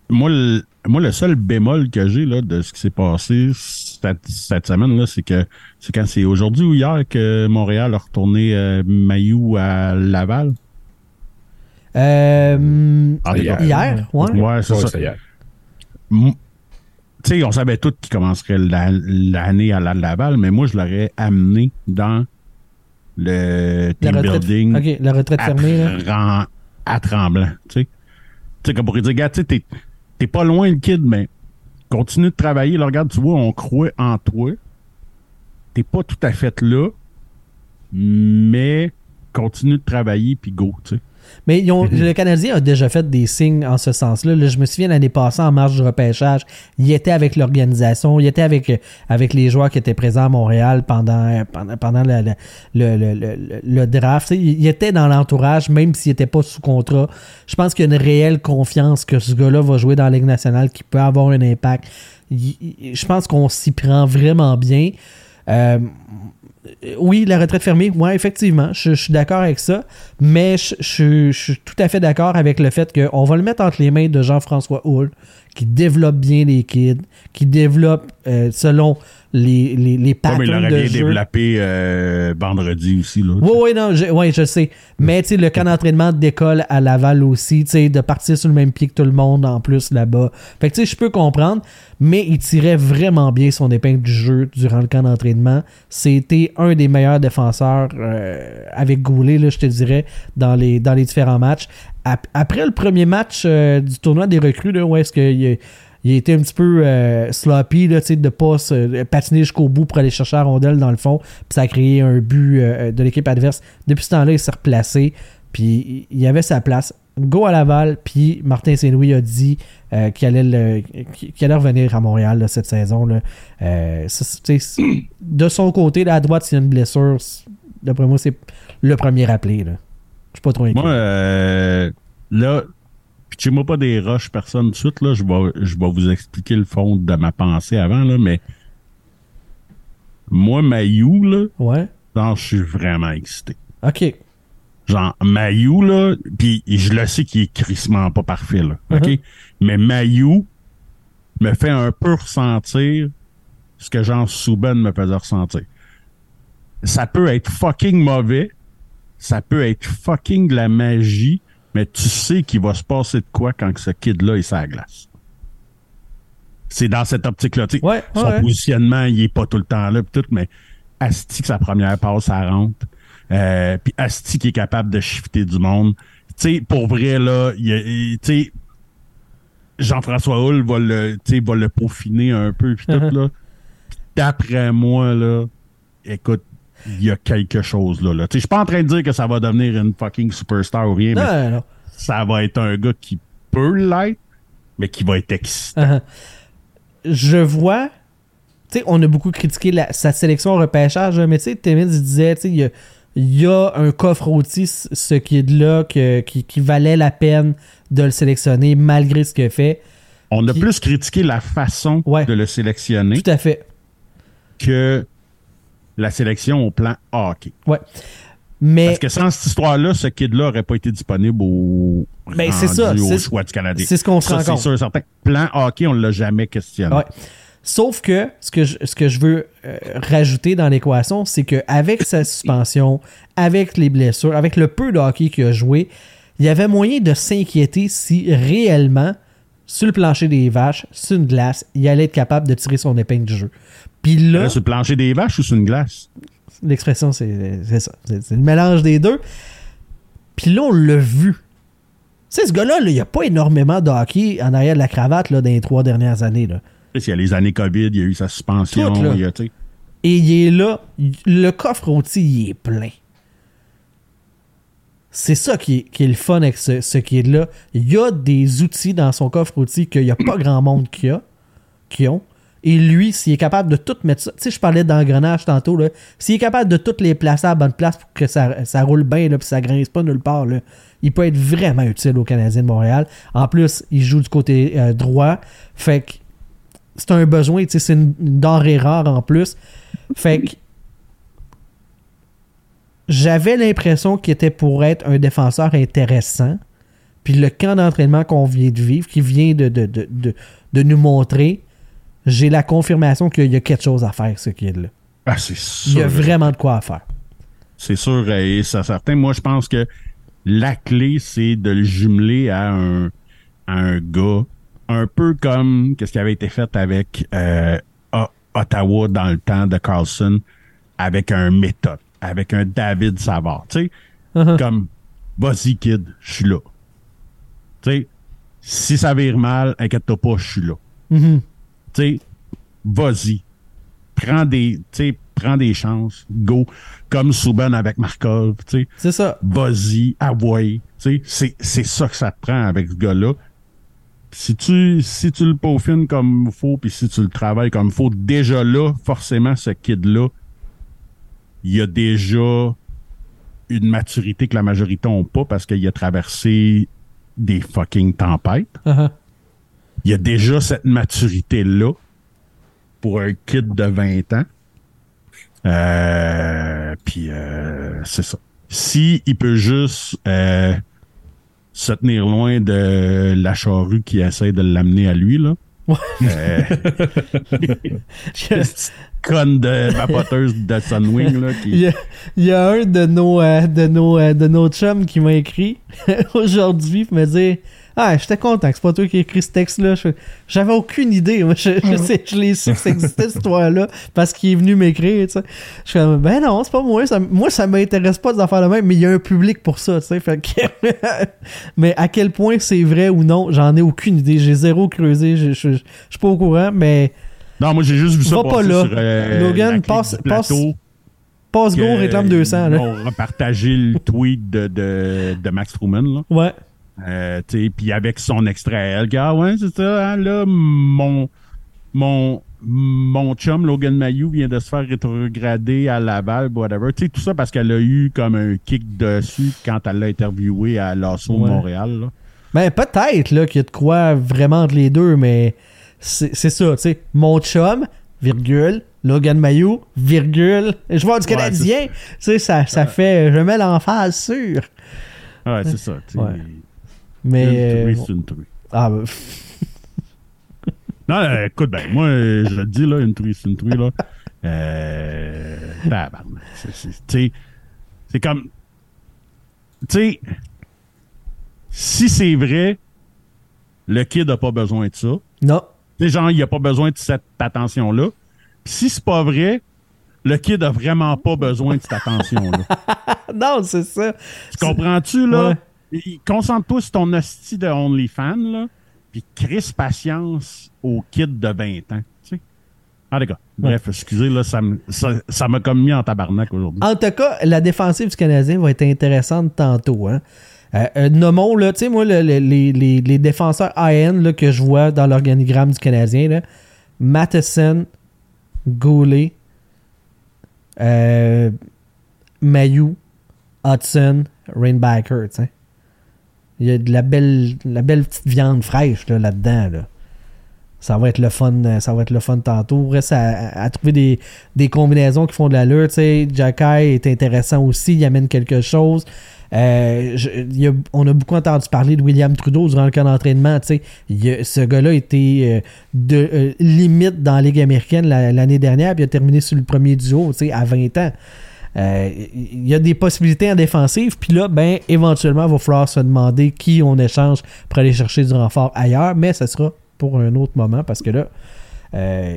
moi, le, moi, le seul bémol que j'ai là, de ce qui s'est passé cette, semaine, là, c'est que c'est quand c'est aujourd'hui ou hier que Montréal a retourné euh, Mailloux à Laval. Euh, Ah, Hier. hier, ouais. Ouais, c'est Ouais, ça. hier. Tu sais, on savait tous qu'il commencerait la- l'année à la Laval, mais moi, je l'aurais amené dans le La team retraite, building ok, la retraite fermée, là. à, Trem- à Tremblant, tu sais. Tu sais, comme pour dire, gars, tu sais, t'es- t'es pas loin le kid, mais continue de travailler. Là, regarde, tu vois, on croit en toi. T'es pas tout à fait là, mais continue de travailler, puis go, tu sais. Mais ils ont- le Canadien a déjà fait des signes en ce sens-là. Là, je me souviens l'année passée, en marge du repêchage, il était avec l'organisation, il était avec, avec les joueurs qui étaient présents à Montréal pendant, pendant, pendant le, le, le, le- draft. Il était dans l'entourage, même s'il n'était pas sous contrat. Je pense qu'il y a une réelle confiance que ce gars-là va jouer dans la Ligue nationale, qui peut avoir un impact. Il- il- je pense qu'on s'y prend vraiment bien. Euh, oui, la retraite fermée, ouais, effectivement, je, suis d'accord avec ça, mais je, suis tout à fait d'accord avec le fait qu'on va le mettre entre les mains de Jean-François Hull, qui développe bien les kids, qui développe euh, selon les, les, les Ouais, patterns mais il l'aurait de bien jeu. développé euh, vendredi aussi, là. Oui, oui, non, je, ouais, je sais. Mais tu sais, le camp d'entraînement d'école à Laval aussi, tu sais, de partir sur le même pied que tout le monde en plus là-bas. Fait que tu sais, je peux comprendre, mais il tirait vraiment bien son épingle du jeu durant le camp d'entraînement. C'était un des meilleurs défenseurs euh, avec Goulet, là, je te dirais, dans les, dans les différents matchs. Ap- après le premier match euh, du tournoi des recrues, où est-ce qu'il il été un petit peu euh, sloppy là, de pas se patiner jusqu'au bout pour aller chercher la rondelle dans le fond. Puis ça a créé un but euh, de l'équipe adverse. Depuis ce temps-là, il s'est replacé. Puis il avait sa place. Go à Laval. Puis Martin Saint-Louis a dit euh, qu'il allait, revenir à Montréal cette saison. Euh, de son côté, là, à droite, s'il y a une blessure, d'après moi, c'est le premier appelé. là. Je suis pas trop inquiet. Moi, euh, là, pitchez-moi pas des roches personne de suite, là. Je vais, je vais vous expliquer le fond de ma pensée avant, là, mais moi, Mayou, là, Ouais. genre, je suis vraiment excité. OK. Genre, Mayou, là, puis je le sais qu'il est crissement pas parfait, là, OK? Mhm. Mais Mayou me fait un peu ressentir ce que Jean Souben me faisait ressentir. Ça peut être fucking mauvais, ça peut être fucking de la magie, mais tu sais qu'il va se passer de quoi quand que ce kid-là est la glace. C'est dans cette optique-là. tu sais. Ouais, Son ouais, ouais. positionnement, il est pas tout le temps là, pis tout, mais Asti que sa première passe, ça rentre. Euh, puis Asti qui est capable de shifter du monde. Tu sais, pour vrai, là, tu sais, Jean-François Hull va le, tu sais, va le peaufiner un peu, puis tout, Uh-huh. là. D'après moi, là, écoute, il y a quelque chose là. là. Je suis pas en train de dire que ça va devenir une fucking superstar ou rien, Non, mais non, ça va être un gars qui peut l'être, mais qui va être excitant. Uh-huh. Je vois. Tu sais, on a beaucoup critiqué la- sa sélection au repêchage, là, mais tu sais, Timmins disait, tu sais, il y a, il y a un coffre outil, ce qui est là, que- qui, qui valait la peine de le sélectionner malgré ce qu'il fait. On a plus critiqué la façon Ouais. de le sélectionner Tout à fait. que la sélection au plan hockey. Ouais. Mais Parce que sans cette histoire-là, ce kid-là aurait pas été disponible au, Ben, c'est ça, au c'est- choix du Canadien. c'est ce qu'on se rend c'est compte. sûr, certain. Plan hockey, on l'a jamais questionné. Ouais. Sauf que ce que je, ce que je veux euh, rajouter dans l'équation, c'est qu'avec sa suspension, avec les blessures, avec le peu de hockey qu'il a joué, il y avait moyen de s'inquiéter si réellement, sur le plancher des vaches, sur une glace, il allait être capable de tirer son épingle du jeu. Puis là, Là, sur le plancher des vaches ou sur une glace? l'expression, c'est c'est ça. C'est c'est le mélange des deux. Puis là, on l'a vu. Tu sais, ce gars-là, là, il n'y a pas énormément de hockey en arrière de la cravate là, dans les trois dernières années. Là. Il y a les années COVID, il y a eu sa suspension. Tout, il y a, Et il est là, le coffre outil, il est plein. C'est ça qui est, qui est le fun avec ce, ce qui est là. Il y a des outils dans son coffre outil qu'il n'y a pas grand monde qui a, qui ont. Et lui, s'il est capable de tout mettre ça, tu sais, je parlais d'engrenage tantôt, là, s'il est capable de toutes les placer à bonne place pour que ça, roule bien, là, puis ça grince pas nulle part, il peut être vraiment utile aux Canadiens de Montréal. En plus, il joue du côté euh, droit, fait que c'est un besoin, c'est une, une denrée rare en plus. Fait que j'avais l'impression qu'il était pour être un défenseur intéressant. Puis le camp d'entraînement qu'on vient de vivre, qui vient de nous montrer, j'ai la confirmation qu'il y a quelque chose à faire, ce kid-là. Ah, c'est Il y a sûr. vraiment de quoi à faire. C'est sûr et c'est certain. Moi, je pense que la clé, c'est de le jumeler à un, à un gars un peu comme ce qui avait été fait avec euh, Ottawa dans le temps de Carlson, avec un méthode, avec un David Savard. Tu sais, Uh-huh. comme, vas-y, kid, je suis là. Tu sais, si ça vire mal, inquiète-toi pas, je suis là. Mhm. Tu sais, vas-y. Prends des, prends chances. Go. Comme Souben avec Markov, tu sais. C'est ça. Vas-y, avoye. Tu sais, c'est, ça que ça te prend avec ce gars-là. Si tu, si tu le peaufines comme il faut, puis si tu le travailles comme il faut, déjà là, forcément, ce kid-là, il a déjà une maturité que la majorité n'ont pas parce qu'il a traversé des fucking tempêtes Uh-huh. Il y a déjà cette maturité-là pour un kid de 20 ans. Euh, puis euh, c'est ça. Si il peut juste euh, se tenir loin de la charrue qui essaie de l'amener à lui, là. Euh, conne de vapoteuse de Sunwing, là, Il y, a, il y a un de nos, de nos, de nos chums qui m'a écrit aujourd'hui pour me dire Ah, j'étais content que c'est pas toi qui as écrit ce texte-là. J'avais aucune idée. Moi, je, je sais, je l'ai su que ça existait, cette histoire-là, parce qu'il est venu m'écrire. tu sais. Je suis comme Ben non, c'est pas moi. Ça, moi, ça m'intéresse pas des affaires de même, mais il y a un public pour ça. tu sais. Fait que- mais à quel point c'est vrai ou non, j'en ai aucune idée. J'ai zéro creusé. Je suis pas au courant, mais Non, moi, j'ai juste vu ça Va pas passer là. sur euh, Logan, passe- du plateau. passe go, réclame 200. Ils Là. ont repartagé le tweet de, de, de Max Truman, là. Ouais. Euh, puis avec son extrait elle, gars, ouais, c'est ça, hein, là, mon, mon, mon chum Logan Mayou vient de se faire rétrograder à Laval, whatever. Tu sais, tout ça parce qu'elle a eu comme un kick dessus quand elle l'a interviewé à l'assaut Ouais. de Montréal, là. Ben, peut-être là, qu'il y a de quoi vraiment entre les deux, mais c'est c'est ça, tu sais. Mon chum, virgule, Logan Mayou, virgule, joueur du Ouais, Canadien. tu sais, ça, ça fait. Je mets l'emphase sur. Ouais, c'est ça, tu sais. Mais. Une truie, c'est une truie. ah, ben, Non, euh, écoute, ben, moi, je le dis, là, une truie, c'est une truie, là. Euh. tabarnak. C'est- c'est- Tu sais, c'est comme. Tu sais, si c'est vrai, le kid n'a pas besoin de ça. non. Tu sais, genre, il a pas besoin de cette attention-là. Puis si c'est pas vrai, le kid a vraiment pas besoin de cette attention-là. Non, c'est ça. Tu comprends-tu, là? Ouais. Et Concentre-toi sur ton hostie de OnlyFans, là, puis crisse patience au kid de 20 ans, tu sais. Ah, les gars. Bref, excusez, là, ça me- ça ça m'a comme mis en tabarnak aujourd'hui. En tout cas, la défensive du Canadien va être intéressante tantôt. Hein. Euh, euh, nommons, là, tu sais, moi, le- le- les, les- les défenseurs AN là, que je vois dans l'organigramme du Canadien, là, Matheson, Goulet, euh, Mayou, Hudson, Rainbacker, tu sais. Il y a de la belle, la belle petite viande fraîche là, là-dedans. Là. Ça va être le fun, euh, ça va être le fun tantôt. Reste à, à trouver des, des combinaisons qui font de l'allure. Sais, Jacky est intéressant aussi, il amène quelque chose. Euh, on a beaucoup entendu parler de William Trudeau durant le camp d'entraînement. ce gars-là était euh, de limite dans la Ligue américaine la- l'année dernière, puis il a terminé sur le premier duo à 20 ans. Euh, Il y a des possibilités en défensive, puis là, ben, éventuellement, il va falloir se demander qui on échange pour aller chercher du renfort ailleurs, mais ce sera pour un autre moment parce que là, euh,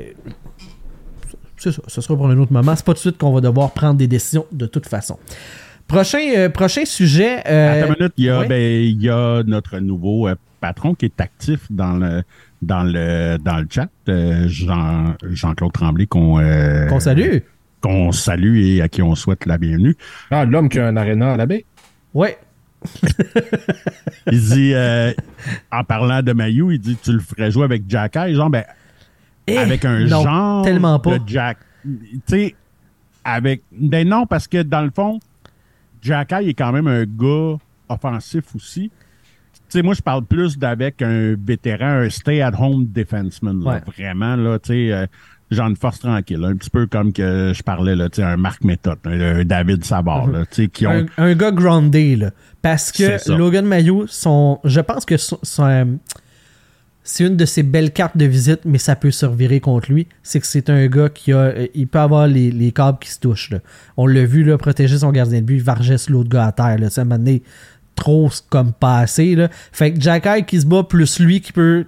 c'est ça, ce sera pour un autre moment. C'est pas tout de suite qu'on va devoir prendre des décisions de toute façon. Prochain, euh, prochain sujet. euh, Attends une minute, il y a, ouais. ben, il y a notre nouveau euh, patron qui est actif dans le dans le dans le chat, euh, Jean, Jean-Claude Tremblay, qu'on euh, qu'on salue. Qu'on salue et à qui on souhaite la bienvenue. Ah, l'homme qui a un aréna à la baie. Ouais. Il dit, euh, en parlant de Mayou, il dit Tu le ferais jouer avec Jacky Genre, ben, Eh, avec un non, genre tellement pas. de Jack. Tu sais, avec. Ben non, parce que dans le fond, Jack est quand même un gars offensif aussi. Tu sais, moi, je parle plus d'avec un vétéran, un stay-at-home defenseman. là. Ouais. Vraiment, là, tu sais, euh, genre une force tranquille. Un petit peu comme que je parlais, là, tu sais, un Marc Méthode, un, un David Savard, là, tu sais, qui ont. Un, un gars groundé, là. Parce que. Logan Mayo, son, je pense que son- son, euh, c'est une de ses belles cartes de visite, mais ça peut se revirer contre lui. C'est que c'est un gars qui a. euh, Il peut avoir les, les câbles qui se touchent. là. On l'a vu là, protéger son gardien de but, vargesse l'autre gars à terre. Là. Donné trop comme pas assez. Là. Fait que Jack qui se bat plus lui qui peut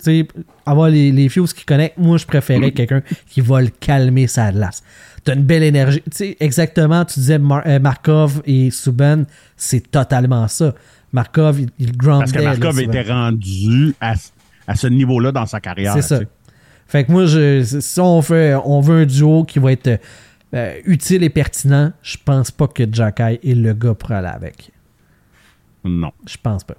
avoir les, les fuses qui connectent. Moi, je préférais quelqu'un qui va le calmer sa glace. T'as une belle énergie. Sais, exactement, tu disais Mar- euh, Markov et Subban, c'est totalement ça. Markov, il, il. Parce que Markov était rendu à, à ce niveau-là dans sa carrière. C'est ça. Fait que moi, je, si on, fait, on veut un duo qui va être euh, utile et pertinent, je pense pas que Jack est le gars pour aller avec. Non. Je pense pas.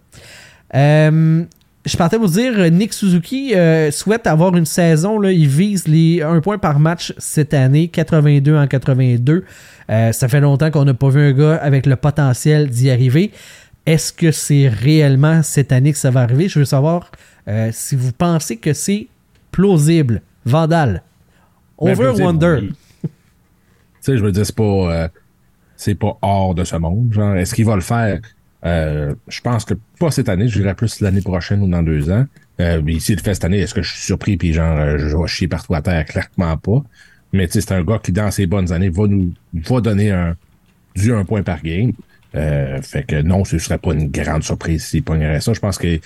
Euh, je partais vous dire, euh, Nick Suzuki euh, souhaite avoir une saison. Là, il vise les 1 point par match cette année, 82 en 82. Euh, ça fait longtemps qu'on n'a pas vu un gars avec le potentiel d'y arriver. Est-ce que c'est réellement cette année que ça va arriver? Je veux savoir euh, si vous pensez que c'est plausible. Vandal. Ben, Over Wonder. oui. Tu sais, je veux dire, c'est pas, c'est pas hors de ce monde. Genre, est-ce qu'il va le faire? Euh, je pense que pas cette année, je dirais plus l'année prochaine ou dans deux ans. Euh, mais s'il le fait cette année, est-ce que je suis surpris puis genre euh, je vais chier partout à terre? Clairement pas. Mais c'est un gars qui, dans ses bonnes années, va nous va donner un du un point par game. Euh, fait que non, ce serait pas une grande surprise s'il pognerait ça. Je pense que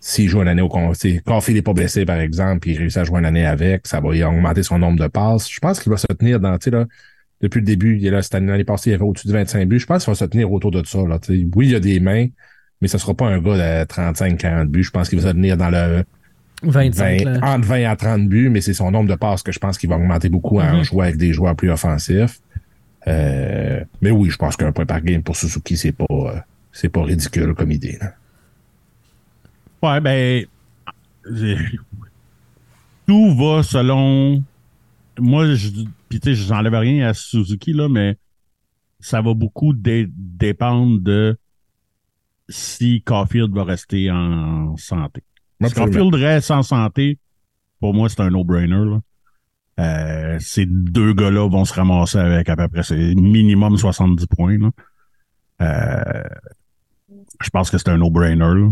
s'il joue une année au conseil, Caulfield n'est pas blessé, par exemple, puis il réussit à jouer une année avec, ça va y augmenter son nombre de passes. Je pense qu'il va se tenir dans, tu sais, là, depuis le début, il est là, cette année, l'année passée, il avait au-dessus de 25 buts. Je pense qu'il va se tenir autour de ça, là. Oui, il y a des mains, mais ce sera pas un gars de 35-40 buts. Je pense qu'il va se tenir dans le 25. 20, là. entre 20 à 30 buts, mais c'est son nombre de passes que je pense qu'il va augmenter beaucoup en Mhm. jouant avec des joueurs plus offensifs. Euh, mais oui, je pense qu'un point par game pour Suzuki, c'est pas, euh, c'est pas ridicule comme idée, là. Ouais, ben. Tout va selon. Moi, je. Puis, tu sais, j'enlève rien à Suzuki, là, mais ça va beaucoup dé- dépendre de si Caulfield va rester en santé. Si. Caulfield reste en santé, pour moi, c'est un no-brainer, là. Euh, ces deux gars-là vont se ramasser avec à peu près c'est minimum 70 points. Là. Euh, je pense que c'est un no-brainer.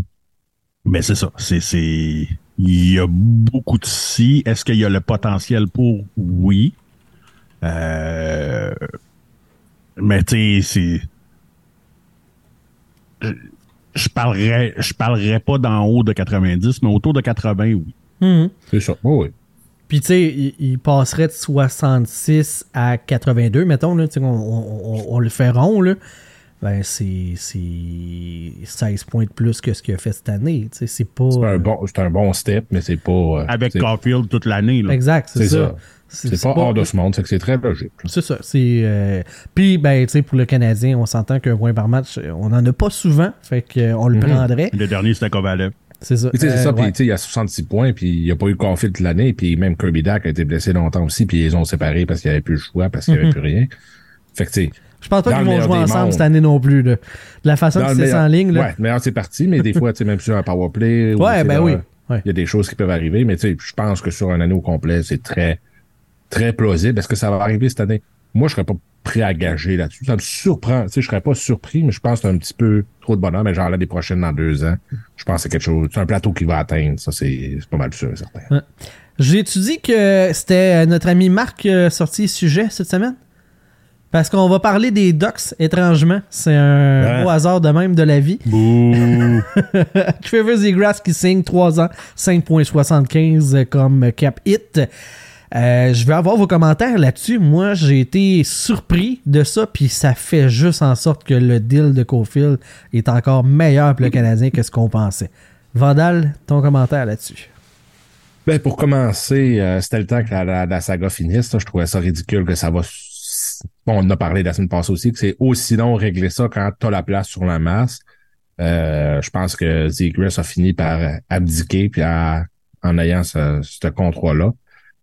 Mais c'est ça. C'est, c'est, il y a beaucoup de si. Est-ce qu'il y a le potentiel pour? Oui? Euh, mais tu sais, c'est. Je, je parlerais, je parlerais pas d'en haut de 90, mais autour de 80, oui. Mhm. C'est ça. Oh, oui. Puis, tu sais, il, il passerait de 66 à 82, mettons, là, tu sais, on, on- on- on le fait rond, là. Ben, c'est c'est 16 points de plus que ce qu'il a fait cette année. Tu sais, c'est pas. C'est un bon, c'est un bon step, mais c'est pas. euh, Avec Caulfield toute l'année. là. Exact, c'est ça. ça. C'est pas hors de ce monde, c'est que c'est très logique. C'est ça. C'est. euh, Puis, ben, tu sais, pour le Canadien, on s'entend qu'un point par match, on en a pas souvent. Fait qu'on le Mhm. prendrait. Le dernier, c'était Kovalev. C'est ça. Puis, tu sais, c'est Euh, ça, puis ouais. tu sais, il y a 66 points, puis il n'y a pas eu Caulfield toute l'année, puis même Kirby Dack a été blessé longtemps aussi, puis ils les ont séparés parce qu'il n'y avait plus le choix, parce qu'il n'y avait Mhm. plus rien. Fait que, tu sais, Je pense pas qu'ils vont jouer des ensemble mondes. cette année non plus. Là. De la façon que c'est en ligne. Là. Ouais, meilleur c'est parti, mais des fois, tu sais, même sur un power play. ou, Ouais, ben là, oui. Ouais. Il y a des choses qui peuvent arriver, mais tu sais, je pense que sur un année au complet, c'est très, très plausible. Est-ce que ça va arriver cette année? Moi, je serais pas prêt à gager là-dessus. Ça me surprend. Tu sais, je serais pas surpris, mais je pense que c'est un petit peu trop de bonheur. Mais genre l'année prochaine, dans deux ans, je pense que c'est quelque chose, c'est un plateau qu'il va atteindre. Ça, c'est pas mal sûr, certain. J'ai-tu dit que c'était euh, notre ami Marc qui a sorti sujet cette semaine? Parce qu'on va parler des Ducks, étrangement. C'est un Ouais. beau hasard de même de la vie. Trevor Zegras qui signe 3 ans, 5.75 comme cap hit. Euh, je vais avoir vos commentaires là-dessus. Moi, j'ai été surpris de ça, puis ça fait juste en sorte que le deal de Cofield est encore meilleur pour le Canadien que ce qu'on pensait. Vandal, ton commentaire là-dessus. Ben, pour commencer, euh, c'était le temps que la, la- la saga finisse. là. Je trouvais ça ridicule que ça va. On a parlé la semaine passée aussi, que c'est aussi long régler ça quand t'as la place sur la masse. Euh, je pense que Zegras a fini par abdiquer puis en ayant ce, ce contrat-là.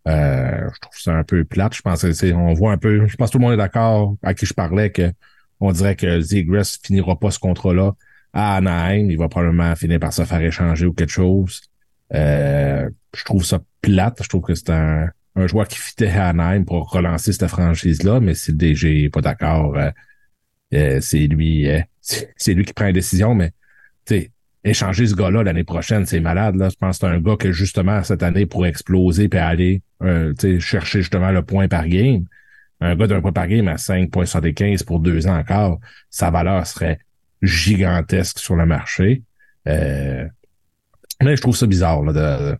Euh, je trouve ça un peu plate. Je pense que on voit un peu, je pense que tout le monde est d'accord à qui je parlais que on dirait que Zegras finira pas ce contrat-là à Anaheim. Il va probablement finir par se faire échanger ou quelque chose. Euh, je trouve ça plate. Je trouve que c'est un, un joueur qui fitait à Anaheim pour relancer cette franchise-là, mais si le DG est pas d'accord, euh, euh, c'est lui euh, c'est lui qui prend la décision, mais échanger ce gars-là l'année prochaine, c'est malade. Là. Je pense que c'est un gars que justement cette année pourrait exploser puis aller chercher justement le point par game. Un gars d'un point par game à 5.75 pour deux ans encore, sa valeur serait gigantesque sur le marché. mais je trouve ça bizarre là, de,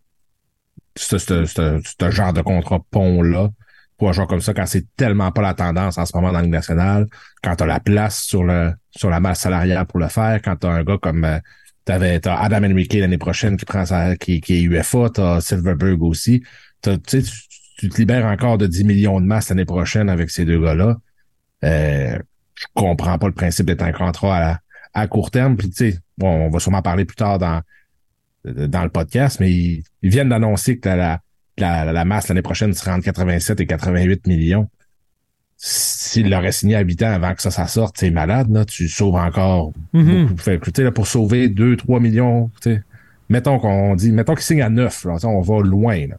ce, genre de contrat pont-là pour un joueur comme ça quand c'est tellement pas la tendance en ce moment dans la Ligue nationale, quand tu as la place sur le sur la masse salariale pour le faire, quand tu as un gars comme euh, t'avais t'as Adam Enrique l'année prochaine qui prend sa qui, qui est UFA, t'as Silverberg aussi. Tu, tu te libères encore de 10 millions de masse l'année prochaine avec ces deux gars-là. Euh, je comprends pas le principe d'être un contrat à, à court terme. Puis tu sais, bon, on va sûrement parler plus tard dans dans le podcast, mais ils, viennent d'annoncer que la, la, la masse l'année prochaine sera entre 87 et 88 millions. S'il l'aurait signé à 8 ans avant que ça, ça sorte, c'est malade, là. Tu sauves encore Mhm. beaucoup. Fait que, là, pour sauver 2, 3 millions, sais, mettons qu'on dit, mettons qu'il signe à 9, là, on va loin, là.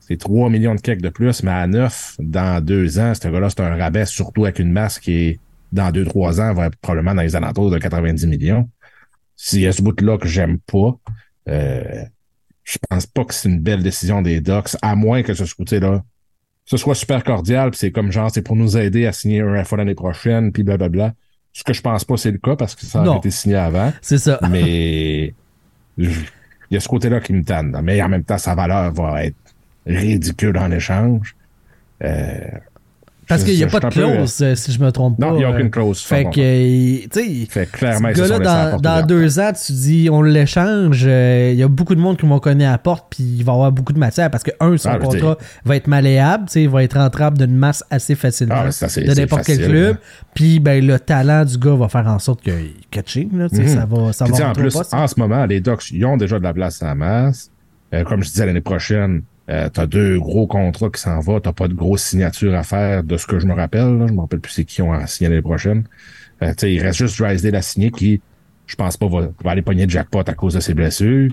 C'est 3 millions de keks de plus, mais à 9, dans deux ans, ce gars-là, c'est un rabais, surtout avec une masse qui est, dans 2-3 ans, va être probablement dans les alentours de 90 millions. S'il y a ce bout-là que j'aime pas, euh, je pense pas que c'est une belle décision des Ducks, à moins que ce côté-là ce soit super cordial, puis c'est comme genre, c'est pour nous aider à signer un FA l'année prochaine, puis blablabla. Ce que je pense pas c'est le cas parce que ça a été signé avant. C'est ça. Mais il y a ce côté-là qui me tanne. Mais en même temps, sa valeur va être ridicule en échange. Euh, Parce qu'il n'y a pas de peu, clause, euh, si je me trompe pas. Non, il n'y a euh, aucune clause. Fait Bon, que, euh, tu sais, fait que clairement, ce gars-là, dans, deux ans, tu dis, on l'échange, euh, il y a beaucoup de monde qui vont connaître à la porte, puis il va y avoir beaucoup de matière, parce que, un, son Ah, contrat va être malléable, tu sais, il va être rentrable d'une masse assez facilement Ah, de n'importe quel club. hein. Puis, ben, le talent du gars va faire en sorte qu'il catching, là, tu sais, Mhm. ça va, ça Puis, va en plus, en ce moment, les Ducks, ils ont déjà de la place à la masse. Euh, comme je disais, l'année prochaine, euh, t'as deux gros contrats qui s'en vont. T'as pas de grosses signatures à faire de ce que je me rappelle. Là. Je me rappelle plus c'est qui ont à signer l'année prochaine. Euh, il reste juste Drysdale à signer qui, je pense pas, va, aller pogner de jackpot à cause de ses blessures.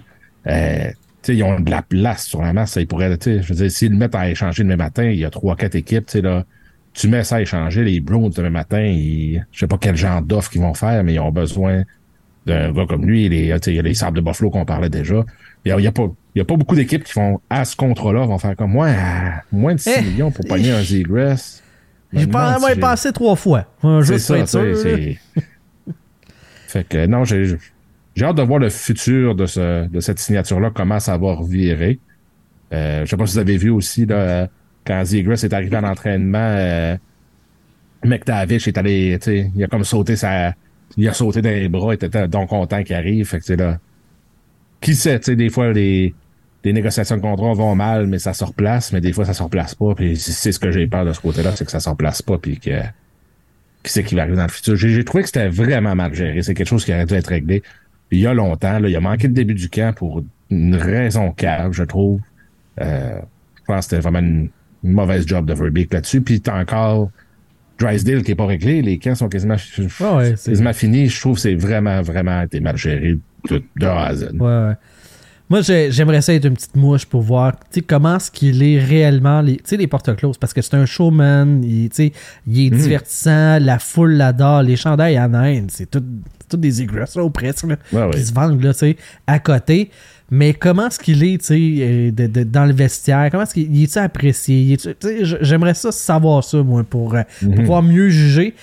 Euh, ils ont de la place sur la masse. Ils pourraient, je veux dire, s'ils le mettent à échanger demain matin, il y a trois, quatre équipes, tu là. Tu mets ça à échanger, les Browns demain matin, ils, je sais pas quel genre d'offre qu'ils vont faire, mais ils ont besoin d'un gars comme lui. Il y a les Sables de Buffalo qu'on parlait déjà. Il y a, pas, il y a pas beaucoup d'équipes qui font, à ce contrat-là, vont faire comme moi, à moins de 6 Eh, millions pour pogner un Zegras. J'ai pas Maintenant, ouais, si passé trois fois. Un c'est ça, c'est... fait que, non, j'ai, hâte de voir le futur de, ce, de cette signature-là, comment ça va revirer. Euh, je sais pas si vous avez vu aussi, là, quand Zegras est arrivé en entraînement, euh, McTavish est allé, tu sais, il a comme sauté sa, il a sauté dans les bras, il était donc content qu'il arrive, fait que là. Qui sait, tu sais, des fois, les, les négociations de contrat vont mal, mais ça se replace, mais des fois, ça se replace pas, puis c'est ce que j'ai peur de ce côté-là, c'est que ça se replace pas, puis que, qui c'est qui va arriver dans le futur. J'ai trouvé que c'était vraiment mal géré. C'est quelque chose qui aurait dû être réglé il y a longtemps. Là, il a manqué le début du camp pour une raison cave, je trouve. Euh, je pense que c'était vraiment une, une mauvaise job de Verbeek là-dessus. Puis t'as encore Drysdale qui est pas réglé. Les camps sont quasiment, Ah ouais, quasiment finis. Je trouve que c'est vraiment, vraiment été mal géré de, de A à Z. Ouais, ouais. Moi, j'ai- j'aimerais ça être une petite mouche pour voir comment est-ce qu'il est réellement, les, tu sais, les porte-closes, parce que c'est un showman, il, il est Mm. divertissant, la foule l'adore, les chandails en Inde, c'est tout, tout des Egress, là, ou presque, là, Ouais, ouais. qui se vendent, là, tu sais, à côté. Mais comment est-ce qu'il est, tu sais, euh, de- de- dans le vestiaire? Comment est-ce qu'il il est-tu apprécié? J'aimerais ça savoir ça, moi, pour, euh, Mhm. pouvoir mieux juger.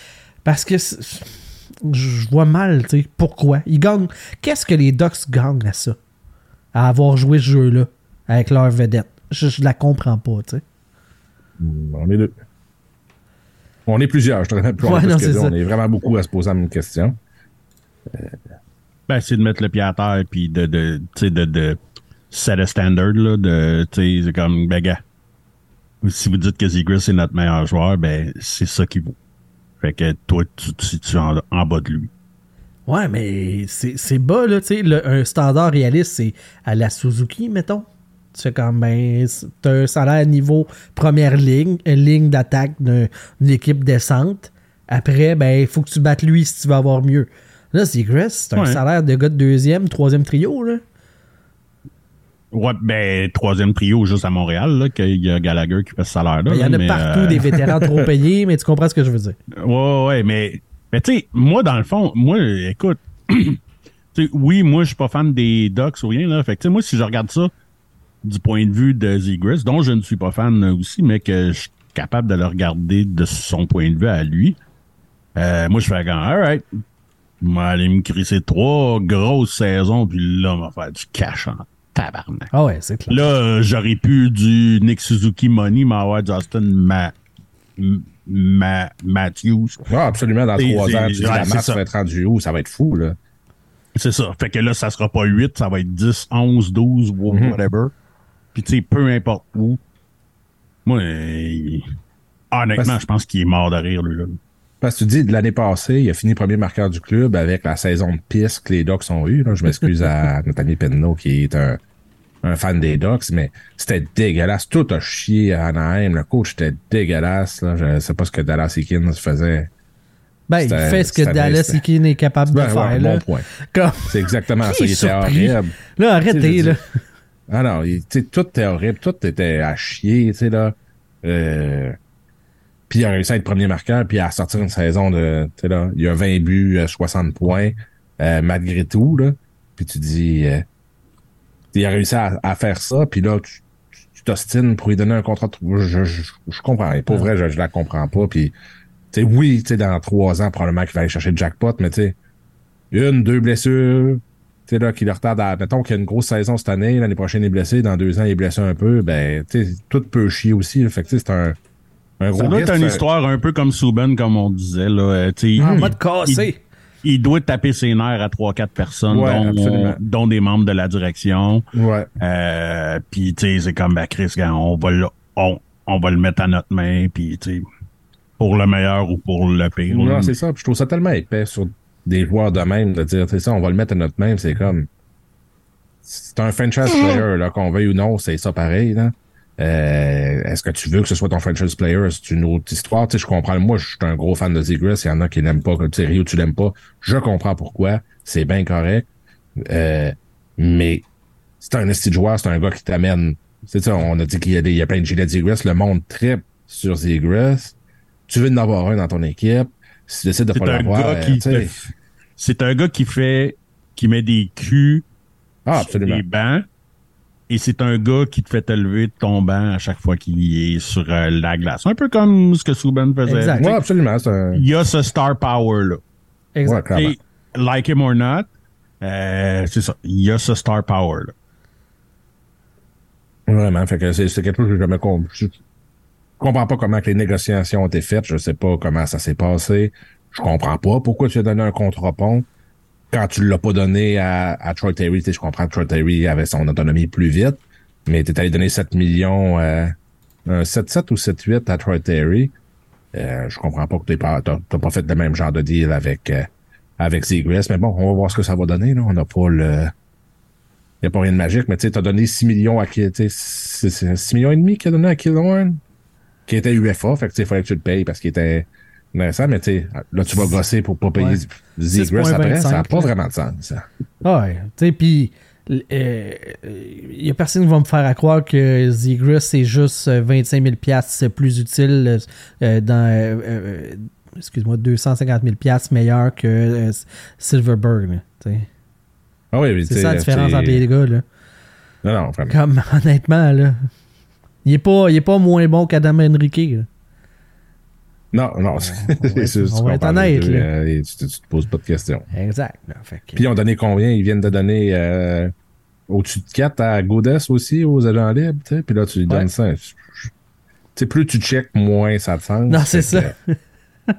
Parce que je vois mal, tu sais, pourquoi. Ils gagnent. Qu'est-ce que les Ducks gagnent à ça? À avoir joué ce jeu-là avec leur vedette. Je, je la comprends pas, tu sais. On est deux. On est plusieurs, je te plus Ouais, on, est on vraiment beaucoup à se poser la même question. Ben, c'est de mettre le pied à terre puis de, de, tu sais, de, de set a standard, là, de, tu sais, c'est comme, ben, gars, si vous dites que Zegras est notre meilleur joueur, ben, c'est ça qui vaut. Fait que toi, tu tu tu es en, en bas de lui. Ouais, mais c'est c'est bas, là, tu sais. Un standard réaliste, c'est à la Suzuki, mettons. Tu fais comme, ben, t'as un salaire niveau première ligne, une ligne d'attaque d'une équipe décente. Après, ben, il faut que tu battes lui si tu veux avoir mieux. Là, Seagrass, c'est un Ouais. salaire de gars de deuxième, troisième trio, là. Ouais, ben, troisième trio juste à Montréal, là, qu'il y a Gallagher qui fait ce salaire-là. Ben, Il y en là, a partout euh, des vétérans trop payés, mais tu comprends ce que je veux dire. Ouais, ouais, mais, mais tu sais, moi, dans le fond, moi, écoute, tu sais, oui, moi, je suis pas fan des Ducks ou rien, là. Fait que, moi, si je regarde ça du point de vue de Zegras, dont je ne suis pas fan aussi, mais que je suis capable de le regarder de son point de vue à lui, euh, moi, je fais comme, alright, je vais aller me crisser trois grosses saisons, puis là, on va faire du cash en tabarnak. Ah ouais, c'est clair. Là, euh, j'aurais pu du Nick Suzuki Money, m'avoir Justin Ma, Ma, Matthews. Ah, absolument, dans trois ans, tu la masse ça. va être rendue où? Ça va être fou, là. C'est ça. Fait que là, ça sera pas 8, ça va être 10, 11, 12, ou Mhm. whatever. Puis tu sais, peu importe où. Moi, euh, honnêtement, Parce- je pense qu'il est mort de rire, lui, là. Parce que tu dis, de l'année passée, il a fini premier marqueur du club avec la saison de piste que les Ducks ont eue. là. Je m'excuse à notre ami Penno qui est un, un fan des Ducks, mais c'était dégueulasse. Tout a chié à Anaheim. Le coach était dégueulasse. Là. Je sais pas ce que Dallas Eakins faisait. Ben, il fait ce que Dallas Eakins est capable de faire, ouais, là. bon point. Comme... C'est exactement ça. Il était horrible. Là, arrêtez, là. Ah non, il- tout était horrible, tout était à chier, tu sais, là. Euh, puis il a réussi à être premier marqueur, puis à sortir une saison de, tu sais, là, il a 20 buts, euh, 60 points, euh, malgré tout, là. Puis tu dis, euh, il a réussi à, à faire ça, puis là, tu tu t'ostines pour lui donner un contrat. de- Je, je, je, je comprends, rien. pour vrai, je, je la comprends pas, puis tu sais, oui, tu sais, dans trois ans, probablement qu'il va aller chercher le jackpot, mais tu sais, une, deux blessures, tu sais, là, qui le retarde à, mettons qu'il y a une grosse saison cette année, l'année prochaine il est blessé, dans deux ans il est blessé un peu, ben, tu sais, tout peut chier aussi, là. fait que tu sais, c'est un, un gros Ça doit être une ça- histoire un peu comme Souben, comme on disait, là. Euh, tu sais, En il- mode cassé. Il doit taper ses nerfs à trois, quatre personnes, Ouais, dont, absolument. dont des membres de la direction. Ouais. Euh, puis tu sais, c'est comme ben, Chris, on va le, on, on va le mettre à notre main, puis tu sais, pour le meilleur ou pour le pire. Non, c'est ça. Je trouve ça tellement épais sur des joueurs de même de dire, tu sais ça, on va le mettre à notre même, c'est comme. C'est un franchise player, là, qu'on veuille ou non, c'est ça pareil, là. Euh, Est-ce que tu veux que ce soit ton franchise player? C'est une autre histoire. Tu sais, je comprends. Moi, je suis un gros fan de Zegras. Il y en a qui n'aiment pas. Tu sais, Rio, tu l'aimes pas. Je comprends pourquoi. C'est bien correct. Euh, mais c'est un esti joueur. C'est un gars qui t'amène. C'est ça. On a dit qu'il y a, des, il y a plein de gilets de. Le monde tripe sur Zegras. Tu veux en avoir un dans ton équipe. Si tu décides de C'est pas l'avoir, C'est un gars qui fait, qui met des culs Ah, sur absolument. des bancs, et c'est un gars qui te fait te lever de ton banc à chaque fois qu'il est sur euh, la glace. Un peu comme ce que Souben faisait. Exact. Ouais, absolument. Un... Il y a ce star power là. Ouais, Exact. Et, like him or not, euh, c'est ça. Il y a ce star power là. Vraiment. Fait que c'est quelque chose que jamais compris. Je comprends pas comment que les négociations ont été faites. Je sais pas comment ça s'est passé. Je comprends pas pourquoi tu as donné un contre-pont quand tu l'as pas donné à, à Troy Terry. Je comprends que Troy Terry avait son autonomie plus vite, mais tu allé donner 7 millions, euh, un 7-7 ou 7-8 à Troy Terry. Euh, je comprends pas que tu pas, pas fait le même genre de deal avec, euh, avec Zegras. Mais bon, on va voir ce que ça va donner. Là. On n'a pas le... Il n'y a pas rien de magique, mais tu sais, t'as donné 6 millions à qui, tu sais, c'est- c'est 6 millions et demi qu'il a donné à Killorn, qui était UFA, fait que il fallait que tu le payes parce qu'il était intéressant, mais tu sais, là, tu vas gosser pour pas payer Ouais. Zegras après, ça n'a 6,25, pas vraiment de sens, ça. Ah Ouais, tu sais, puis il y a personne qui va me faire à croire que Zegras c'est juste euh, 25 000 piastres plus utile euh, dans, euh, euh, excuse-moi, 250 000 piastres meilleur que euh, Silverberg. Ah oui, mais C'est ça la différence entre les gars, là. Non, non, vraiment. Comme, honnêtement, là. Il est pas, il est pas moins bon qu'Adam Henrique, là. Non, non, c'est on va être honnête, de là. euh, et tu, te- poses pas de questions. Exact. là. Fait que- Puis ils ont donné combien? Ils viennent de donner euh, au-dessus de 4 à Godes aussi, aux agents libres, puis là, tu lui donnes Ouais. ça. Plus tu checkes, moins ça te sens. Non, c'est ça. que-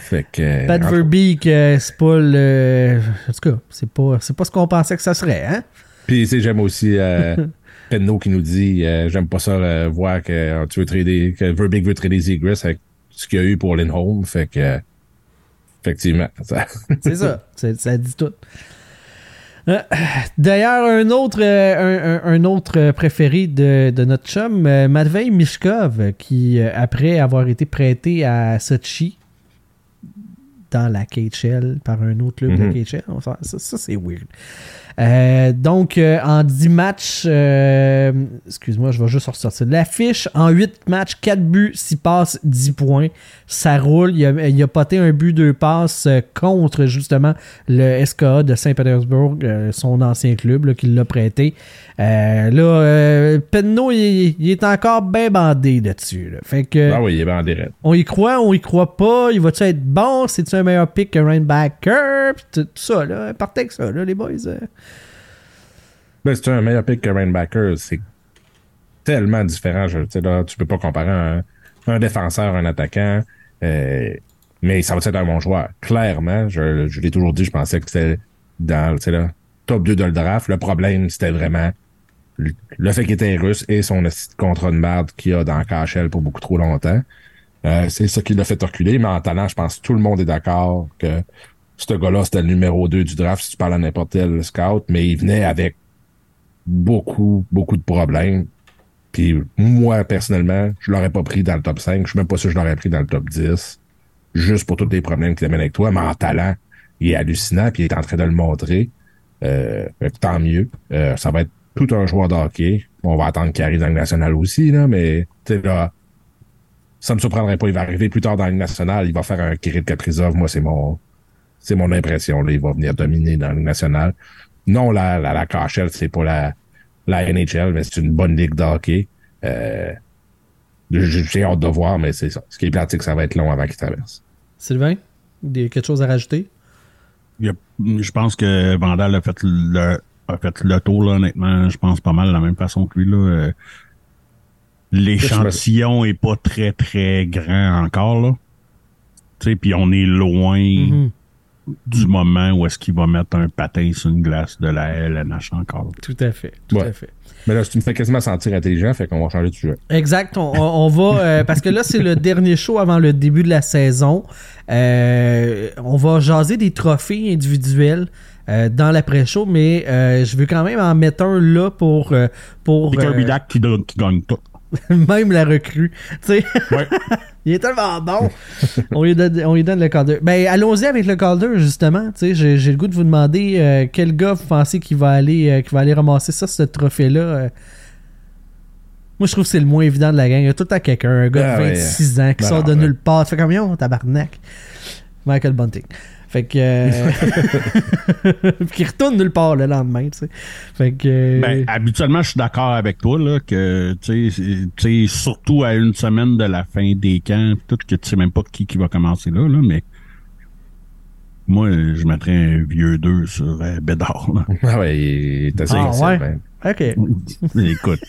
Fait que... Pat en- Verbeek, euh, c'est pas le. En tout cas, c'est pas, pas ce qu'on pensait que ça serait, hein? Puis, tu sais, j'aime aussi euh, Penno qui nous dit euh, J'aime pas ça euh, voir que euh, tu veux trader, que Verbeek veut trader Zegras avec ce qu'il y a eu pour Lindholm. Fait que, effectivement, ça- C'est ça. Ça dit tout. Euh, D'ailleurs, un autre, euh, un, un- autre préféré de, de notre chum, euh, Matvei Mishkov, qui, après avoir été prêté à Sochi dans la KHL par un autre club de KHL, on s'en- ça, ça, c'est weird. Euh, donc, euh, en 10 matchs, euh, excuse-moi, je vais juste ressortir de l'affiche. En 8 matchs, 4 buts, 6 passes, 10 points. Ça roule. Il a, il a poté un but, 2 passes contre justement le SKA de Saint-Pétersbourg, son ancien club là, qui l'a prêté. Là, euh, Penno, il, il est encore bien bandé là-dessus. là. Fait que. Ah oui, il est bandé raide. On y croit, on y croit pas. Il va-tu être bon? C'est-tu un meilleur pick que Rainbacker? Tout, tout ça, là. Partez avec ça, là, les boys. Ben, c'est un meilleur pick que Rainbacker. C'est tellement différent. Je, là, tu peux pas comparer un, un défenseur, un attaquant. euh, mais ça va être un bon joueur. Clairement, je, je l'ai toujours dit, je pensais que c'était dans là, top 2 de le draft. Le problème, c'était vraiment le, le fait qu'il était russe et son contrat de merde qu'il a dans KHL pour beaucoup trop longtemps. Euh, c'est ça qui l'a fait reculer. Mais en talent, je pense que tout le monde est d'accord que ce gars-là, c'était le numéro 2 du draft si tu parles à n'importe quel scout, mais il venait avec beaucoup, beaucoup de problèmes. Puis moi, personnellement, je l'aurais pas pris dans le top 5. Je suis même pas sûr que je l'aurais pris dans le top 10. Juste pour tous les problèmes qu'il amène avec toi. Mais en talent, il est hallucinant, puis il est en train de le montrer. Euh, tant mieux. Euh, ça va être tout un joueur de hockey. On va attendre qu'il arrive dans le national aussi, là, mais là, ça me surprendrait pas. Il va arriver plus tard dans le national. Il va faire un Kirill Kaprizov. Moi, c'est mon c'est mon impression. Là. Il va venir dominer dans le national. Non, la, la, la KHL, c'est pas la, la NHL, mais c'est une bonne ligue de hockey. Euh, j'ai hâte de voir, mais c'est ça. Ce qui est plate, c'est que ça va être long avant qu'il traverse. Sylvain, des, quelque chose à rajouter? A- je pense que Vandal a fait le, a fait le tour, là, honnêtement. Je pense pas mal de la même façon que lui. Là. Euh, L'échantillon est pas très, très grand encore. Là. Tu sais, puis on est loin Mhm. Du moment où est-ce qu'il va mettre un patin sur une glace de la LNH encore. Tout à fait. Tout Ouais. à fait. Mais là, tu me fais quasiment sentir intelligent, fait qu'on va changer de sujet. Exact. On, va. euh, parce que là, c'est le dernier show avant le début de la saison. Euh, on va jaser des trophées individuels. euh, dans l'après-show, mais euh, je veux quand même en mettre un là pour, euh, pour euh, Dak qui, donne- qui gagne tout. même la recrue. Tu sais, Ouais. il est tellement bon. on, lui donne, on lui donne le Calder. Ben, allons-y avec le Calder, justement. Tu sais, j'ai, j'ai le goût de vous demander euh, quel gars vous pensez qui va aller, euh, qui va aller ramasser ça, ce trophée-là. euh? Moi, je trouve que c'est le moins évident de la gang. Il y a tout temps quelqu'un, un gars Ah de ouais. 26 ans qui Ben sort non, de ouais. nulle part. Tu fais combien, tabarnak? Michael Bunting. Fait que. euh, qui retourne nulle part le lendemain, tu sais. Fait que. euh, Ben, habituellement, je suis d'accord avec toi, là, que, tu sais, c'est- tu sais, surtout à une semaine de la fin des camps, pis tout, que tu sais même pas qui, qui va commencer là, là, mais moi, je mettrais un vieux 2 sur euh, Bédard, là. Ah ouais, il est assez Ah, ouais? ben. ok. Écoute,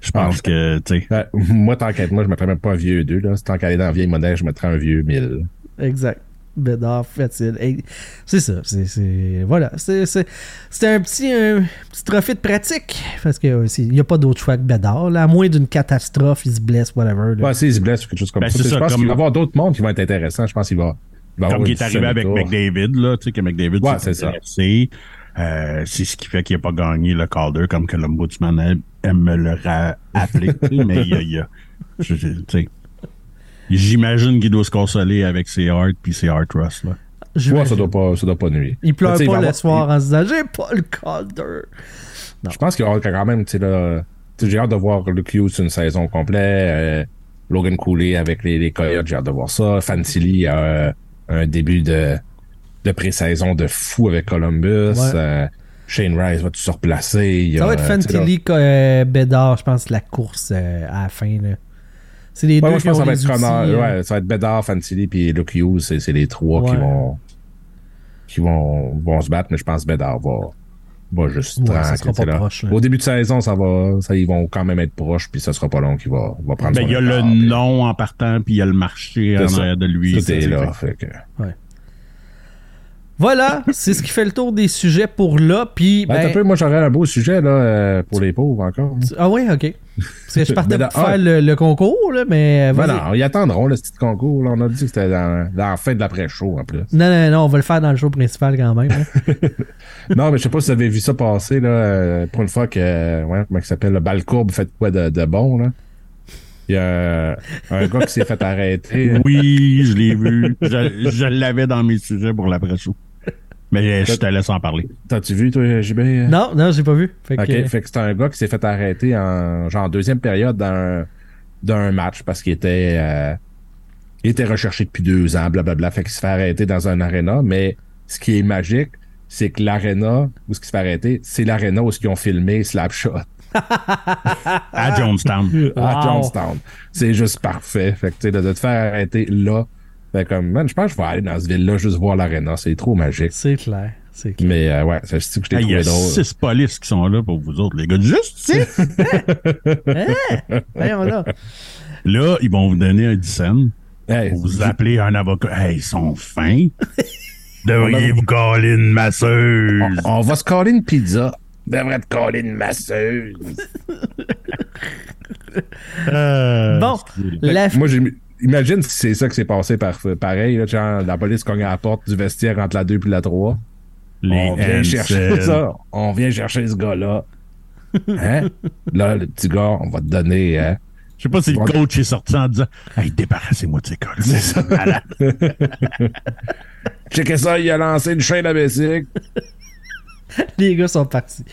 je pense que, tu sais, moi, tant qu'être moi, je mettrais même pas un vieux 2. Là. Tant qu'elle est dans la vieille modèle, je mettrais un vieux 1000. Exact. Bédard, facile. Et C'est ça. C'est, c'est- voilà. C'est, c'est, c'est un petit, un petit trophée de pratique. Parce qu'il n'y a pas d'autre choix que Bédard. Là. À moins d'une catastrophe, il se blesse, whatever. là. Ouais, s'il se blesse ou quelque chose comme Ben, ça. c'est Je ça, pense comme- qu'il va y avoir d'autres mondes qui vont être intéressants. Je pense qu'il va, il va comme il est arrivé avec. McDavid, là, tu sais, que McDavid Ouais, s'est c'est ça. Euh, c'est ce qui fait qu'il n'a pas gagné le Calder comme que l'Ombudsman aime- aime me le rappeler. mais il y a, il y a- je- J'imagine qu'il doit se consoler avec ses Heart puis ses Heart Rust. Là. Ouais, ça doit pas, ça doit pas nuire. Il pleure pas le avoir- soir en se disant J'ai pas le Calder. Je pense qu'il y aura quand même, tu sais, là, tu sais, j'ai hâte de voir Luke Hughes une saison complète. euh, Logan Cooley avec les, les Coyotes, j'ai hâte de voir ça. Fantilli a euh, un début de, de pré-saison de fou avec Columbus. Ouais. Euh, Shane Rice va se replacer. Il y Ça a, va être Fantilli, Bédard, je pense, la course euh, à la fin. Là. C'est les Ouais, deux moi, je qui pense que ça va être Connor. euh, Ouais, ça va être Bedard, Fantilli puis Luke Hughes. C'est, c'est les trois qui Ouais. vont qui vont, vont se battre, mais je pense que Bedard va, va juste Ouais, ça sera pas proche, là. Au début de saison, ça va, ça, ils vont quand même être proches, puis ça sera pas long qu'il va, va prendre Ben, il y a le puis nom en partant, puis il y a le marché en arrière de lui. Tout est là. Fait que, Voilà, c'est ce qui fait le tour des sujets pour là. Puis, Ben, ben, un peu, moi, j'aurais un beau sujet là, euh, pour les pauvres encore. ah ouais, ok. Parce que je partais pour de- faire le, le concours, là, mais. euh, Ben non, ils attendront le petit concours. Là. On a dit que c'était dans, dans la fin de l'après-show en plus. Non, non, non, on va le faire dans le show principal quand même. hein. non, mais je sais pas si vous avez vu ça passer là, euh, pour une fois que euh, ouais, comment il s'appelle le Balcourbe fait quoi de, de bon là? Il y a euh, un gars qui s'est fait arrêter. Oui, je l'ai vu. Je, je l'avais dans mes sujets pour l'après-show. Mais je te laisse en parler. T'as-tu vu, toi, JB? non, non, j'ai pas vu. Fait que, OK, fait que c'est un gars qui s'est fait arrêter en genre deuxième période d'un d'un match parce qu'il était euh, il était recherché depuis deux ans, blablabla. Fait qu'il se fait arrêter dans un aréna, mais ce qui est magique, c'est que l'aréna où ce qui se fait arrêter, c'est l'aréna où ce qu'ils ont filmé Slapshot À Jonestown. à Wow. Johnstown. C'est juste parfait. Fait que tu sais, de, de te faire arrêter là, fait comme man, je pense que je vais aller dans ce ville-là juste voir l'aréna, c'est trop magique. C'est clair. Mais euh, ouais, c'est ce que je t'ai Hey, Il y a drôle. six polices qui sont là pour vous autres, les gars. Juste six! Voyons là. Là, ils vont vous donner un 10 cents. Hey, Vous vous appelez un avocat. Hey, ils sont fins. Devriez vous coller une masseuse. on, on va se coller une pizza. Devrait te coller une masseuse. Euh, Bon, la, Moi, j'ai- imagine si c'est ça qui s'est passé par, pareil. Là, genre, la police cogne à la porte du vestiaire entre la 2 et la 3. Les on vient chercher ça. On vient chercher ce gars-là. Hein? Là, le petit gars, on va te donner. Hein? Je sais pas si le coach est sorti en disant Hey, débarrassez-moi de ces gars C'est ça. Checkez ça, il a lancé une chaîne à bicycle. les gars sont partis.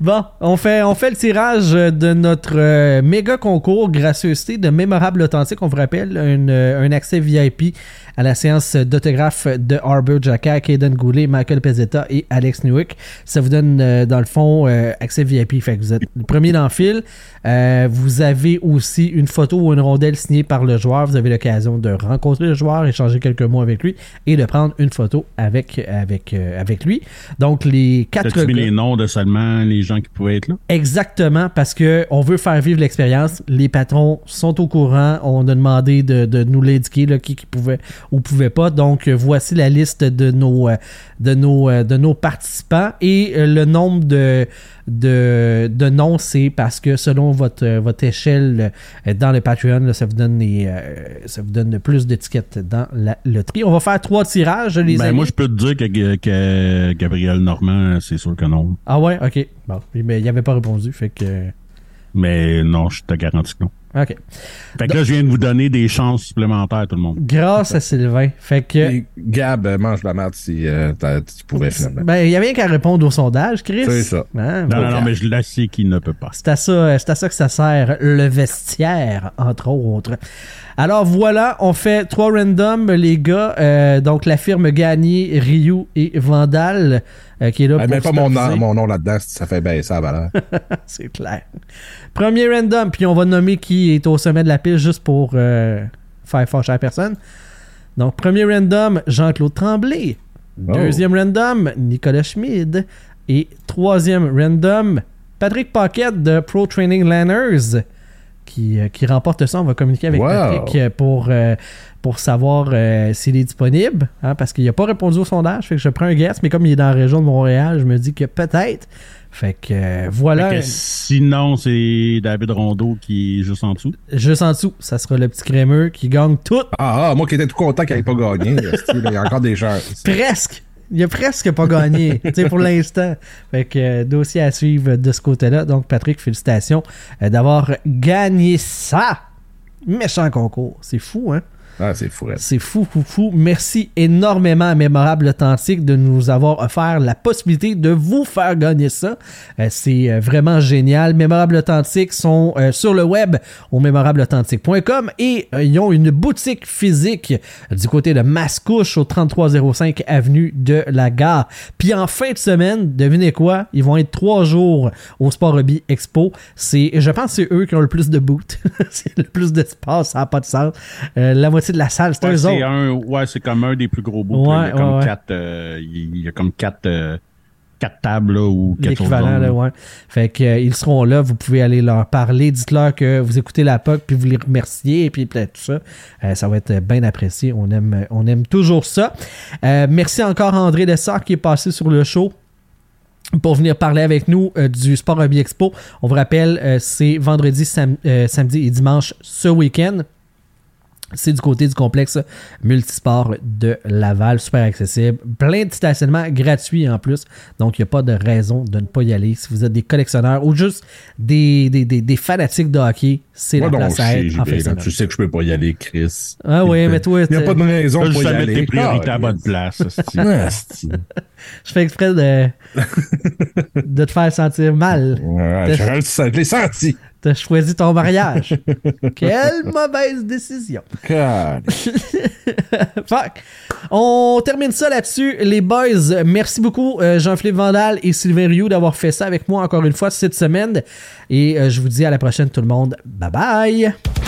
Bon, on fait, on fait le tirage de notre euh, méga concours gracieuseté de Mémorable Authentique. On vous rappelle, un, un accès VIP à la séance d'autographe de Arbor Jacka, Kaden Goulet, Michael Pezzetta et Alex Newick. Ça vous donne, euh, dans le fond, euh, accès VIP. Fait que vous êtes le premier dans le fil. Euh, vous avez aussi une photo ou une rondelle signée par le joueur. Vous avez l'occasion de rencontrer le joueur, échanger quelques mots avec lui et de prendre une photo avec, avec, euh, avec lui. Donc, les quatre T'as-tu mis les noms de seulement les gens qui pouvaient être là? Exactement, parce que on veut faire vivre l'expérience. Les patrons sont au courant. On a demandé de, de nous l'indiquer là, qui, qui pouvait ou pouvait pas. Donc, euh, voici la liste de nos, euh, de nos, euh, de nos participants. Et le nombre de, de, de noms, c'est parce que selon votre, votre échelle dans le Patreon, là, ça, vous donne les, ça vous donne plus d'étiquettes dans la loterie. On va faire trois tirages, les Ben, amis. moi, je peux te dire que, que Gabriel Normand, c'est sûr que non. Ah ouais, ok. Bon, mais il avait pas répondu, fait que. Mais non, je te garantis que non. Ok. Fait que là, je viens de vous donner des chances supplémentaires, tout le monde. Grâce à Sylvain. Fait que. Et Gab, euh, mange la merde si euh, tu pouvais finalement. Ben, il y a rien qu'à répondre au sondage, Chris. C'est ça. Hein, Non, non, non, mais je la sais qu'il ne peut pas. C'est à ça, c'est à ça que ça sert le vestiaire, entre autres. Alors voilà, on fait trois randoms, les gars. Euh, donc la firme Gagné, Ryu et Vandal, euh, qui est là Ah, pour mets pas mon nom, mon nom là-dedans, ça fait baisser la valeur. C'est clair. Premier random, puis on va nommer qui est au sommet de la pile juste pour euh, faire fâcher la personne. Donc, premier random, Jean-Claude Tremblay. Oh. Deuxième random, Nicolas Schmid. Et troisième random, Patrick Paquette de Pro Training Lanners. Qui, euh, qui remporte ça. On va communiquer avec Wow. Patrick euh, pour, euh, pour savoir euh, s'il est disponible. hein, parce qu'il n'a pas répondu au sondage. Fait que je prends un guess. Mais comme il est dans la région de Montréal, je me dis que peut-être. Fait que euh, voilà. Fait que sinon, c'est David Rondeau qui est juste en dessous. Juste en dessous, ça sera le petit crémeux qui gagne tout. Ah, ah, moi qui étais tout content qu'il n'ait pas gagné. Il y a encore des chances. Presque. Il a presque pas gagné, tu sais, pour l'instant. Fait que euh, dossier à suivre de ce côté-là. Donc, Patrick, félicitations euh, d'avoir gagné ça. Méchant concours. C'est fou, hein? Ah, c'est fou. C'est fou, fou, fou. Merci énormément à Mémorable Authentique de nous avoir offert la possibilité de vous faire gagner ça. Euh, c'est euh, vraiment génial. Mémorable Authentique sont euh, sur le web au mémorableauthentique.com et ils ont une boutique physique du côté de Mascouche au 3305 avenue de la Gare. Puis en fin de semaine, devinez quoi? Ils vont être trois jours au Sport Hobby Expo. Je pense que c'est eux qui ont le plus de boots. c'est le plus d'espace, ça n'a pas de sens. La moitié de la salle, c'est Ouais, eux c'est autres. un, ouais, c'est comme un des plus gros bouts. Ouais, là. il, y a comme quatre, euh, il y a comme quatre euh, quatre tables là, ou quelque chose. L'équivalent, là, ouais. Fait que, euh, ils seront là, vous pouvez aller leur parler, dites-leur que vous écoutez la POC, puis vous les remerciez, et puis peut-être tout ça. Euh, ça va être bien apprécié. On aime, on aime toujours ça. Euh, merci encore à André Dessart qui est passé sur le show pour venir parler avec nous euh, du Sport Hobby Expo. On vous rappelle, euh, c'est vendredi, sam- euh, samedi et dimanche ce week-end. C'est du côté du complexe multisport de Laval, super accessible. Plein de stationnements gratuits en plus. Donc, il n'y a pas de raison de ne pas y aller. Si vous êtes des collectionneurs ou juste des, des, des, des fanatiques de hockey, c'est la place à être en de semaine. Tu sais que je peux pas y aller, Chris. Ah oui, mais toi, Il n'y a pas de raison pour juste y aller. tes priorités à bonne place. Ah, c'est- je fais exprès de, de te faire sentir mal. Ouais, je le sens, je l'ai senti. T'as choisi ton mariage. Quelle mauvaise décision. God. Fuck. On termine ça là-dessus. Les boys, merci beaucoup euh, Jean-Philippe Vandal et Sylvain Rioux d'avoir fait ça avec moi encore une fois cette semaine. Et euh, je vous dis à la prochaine tout le monde. Bye bye.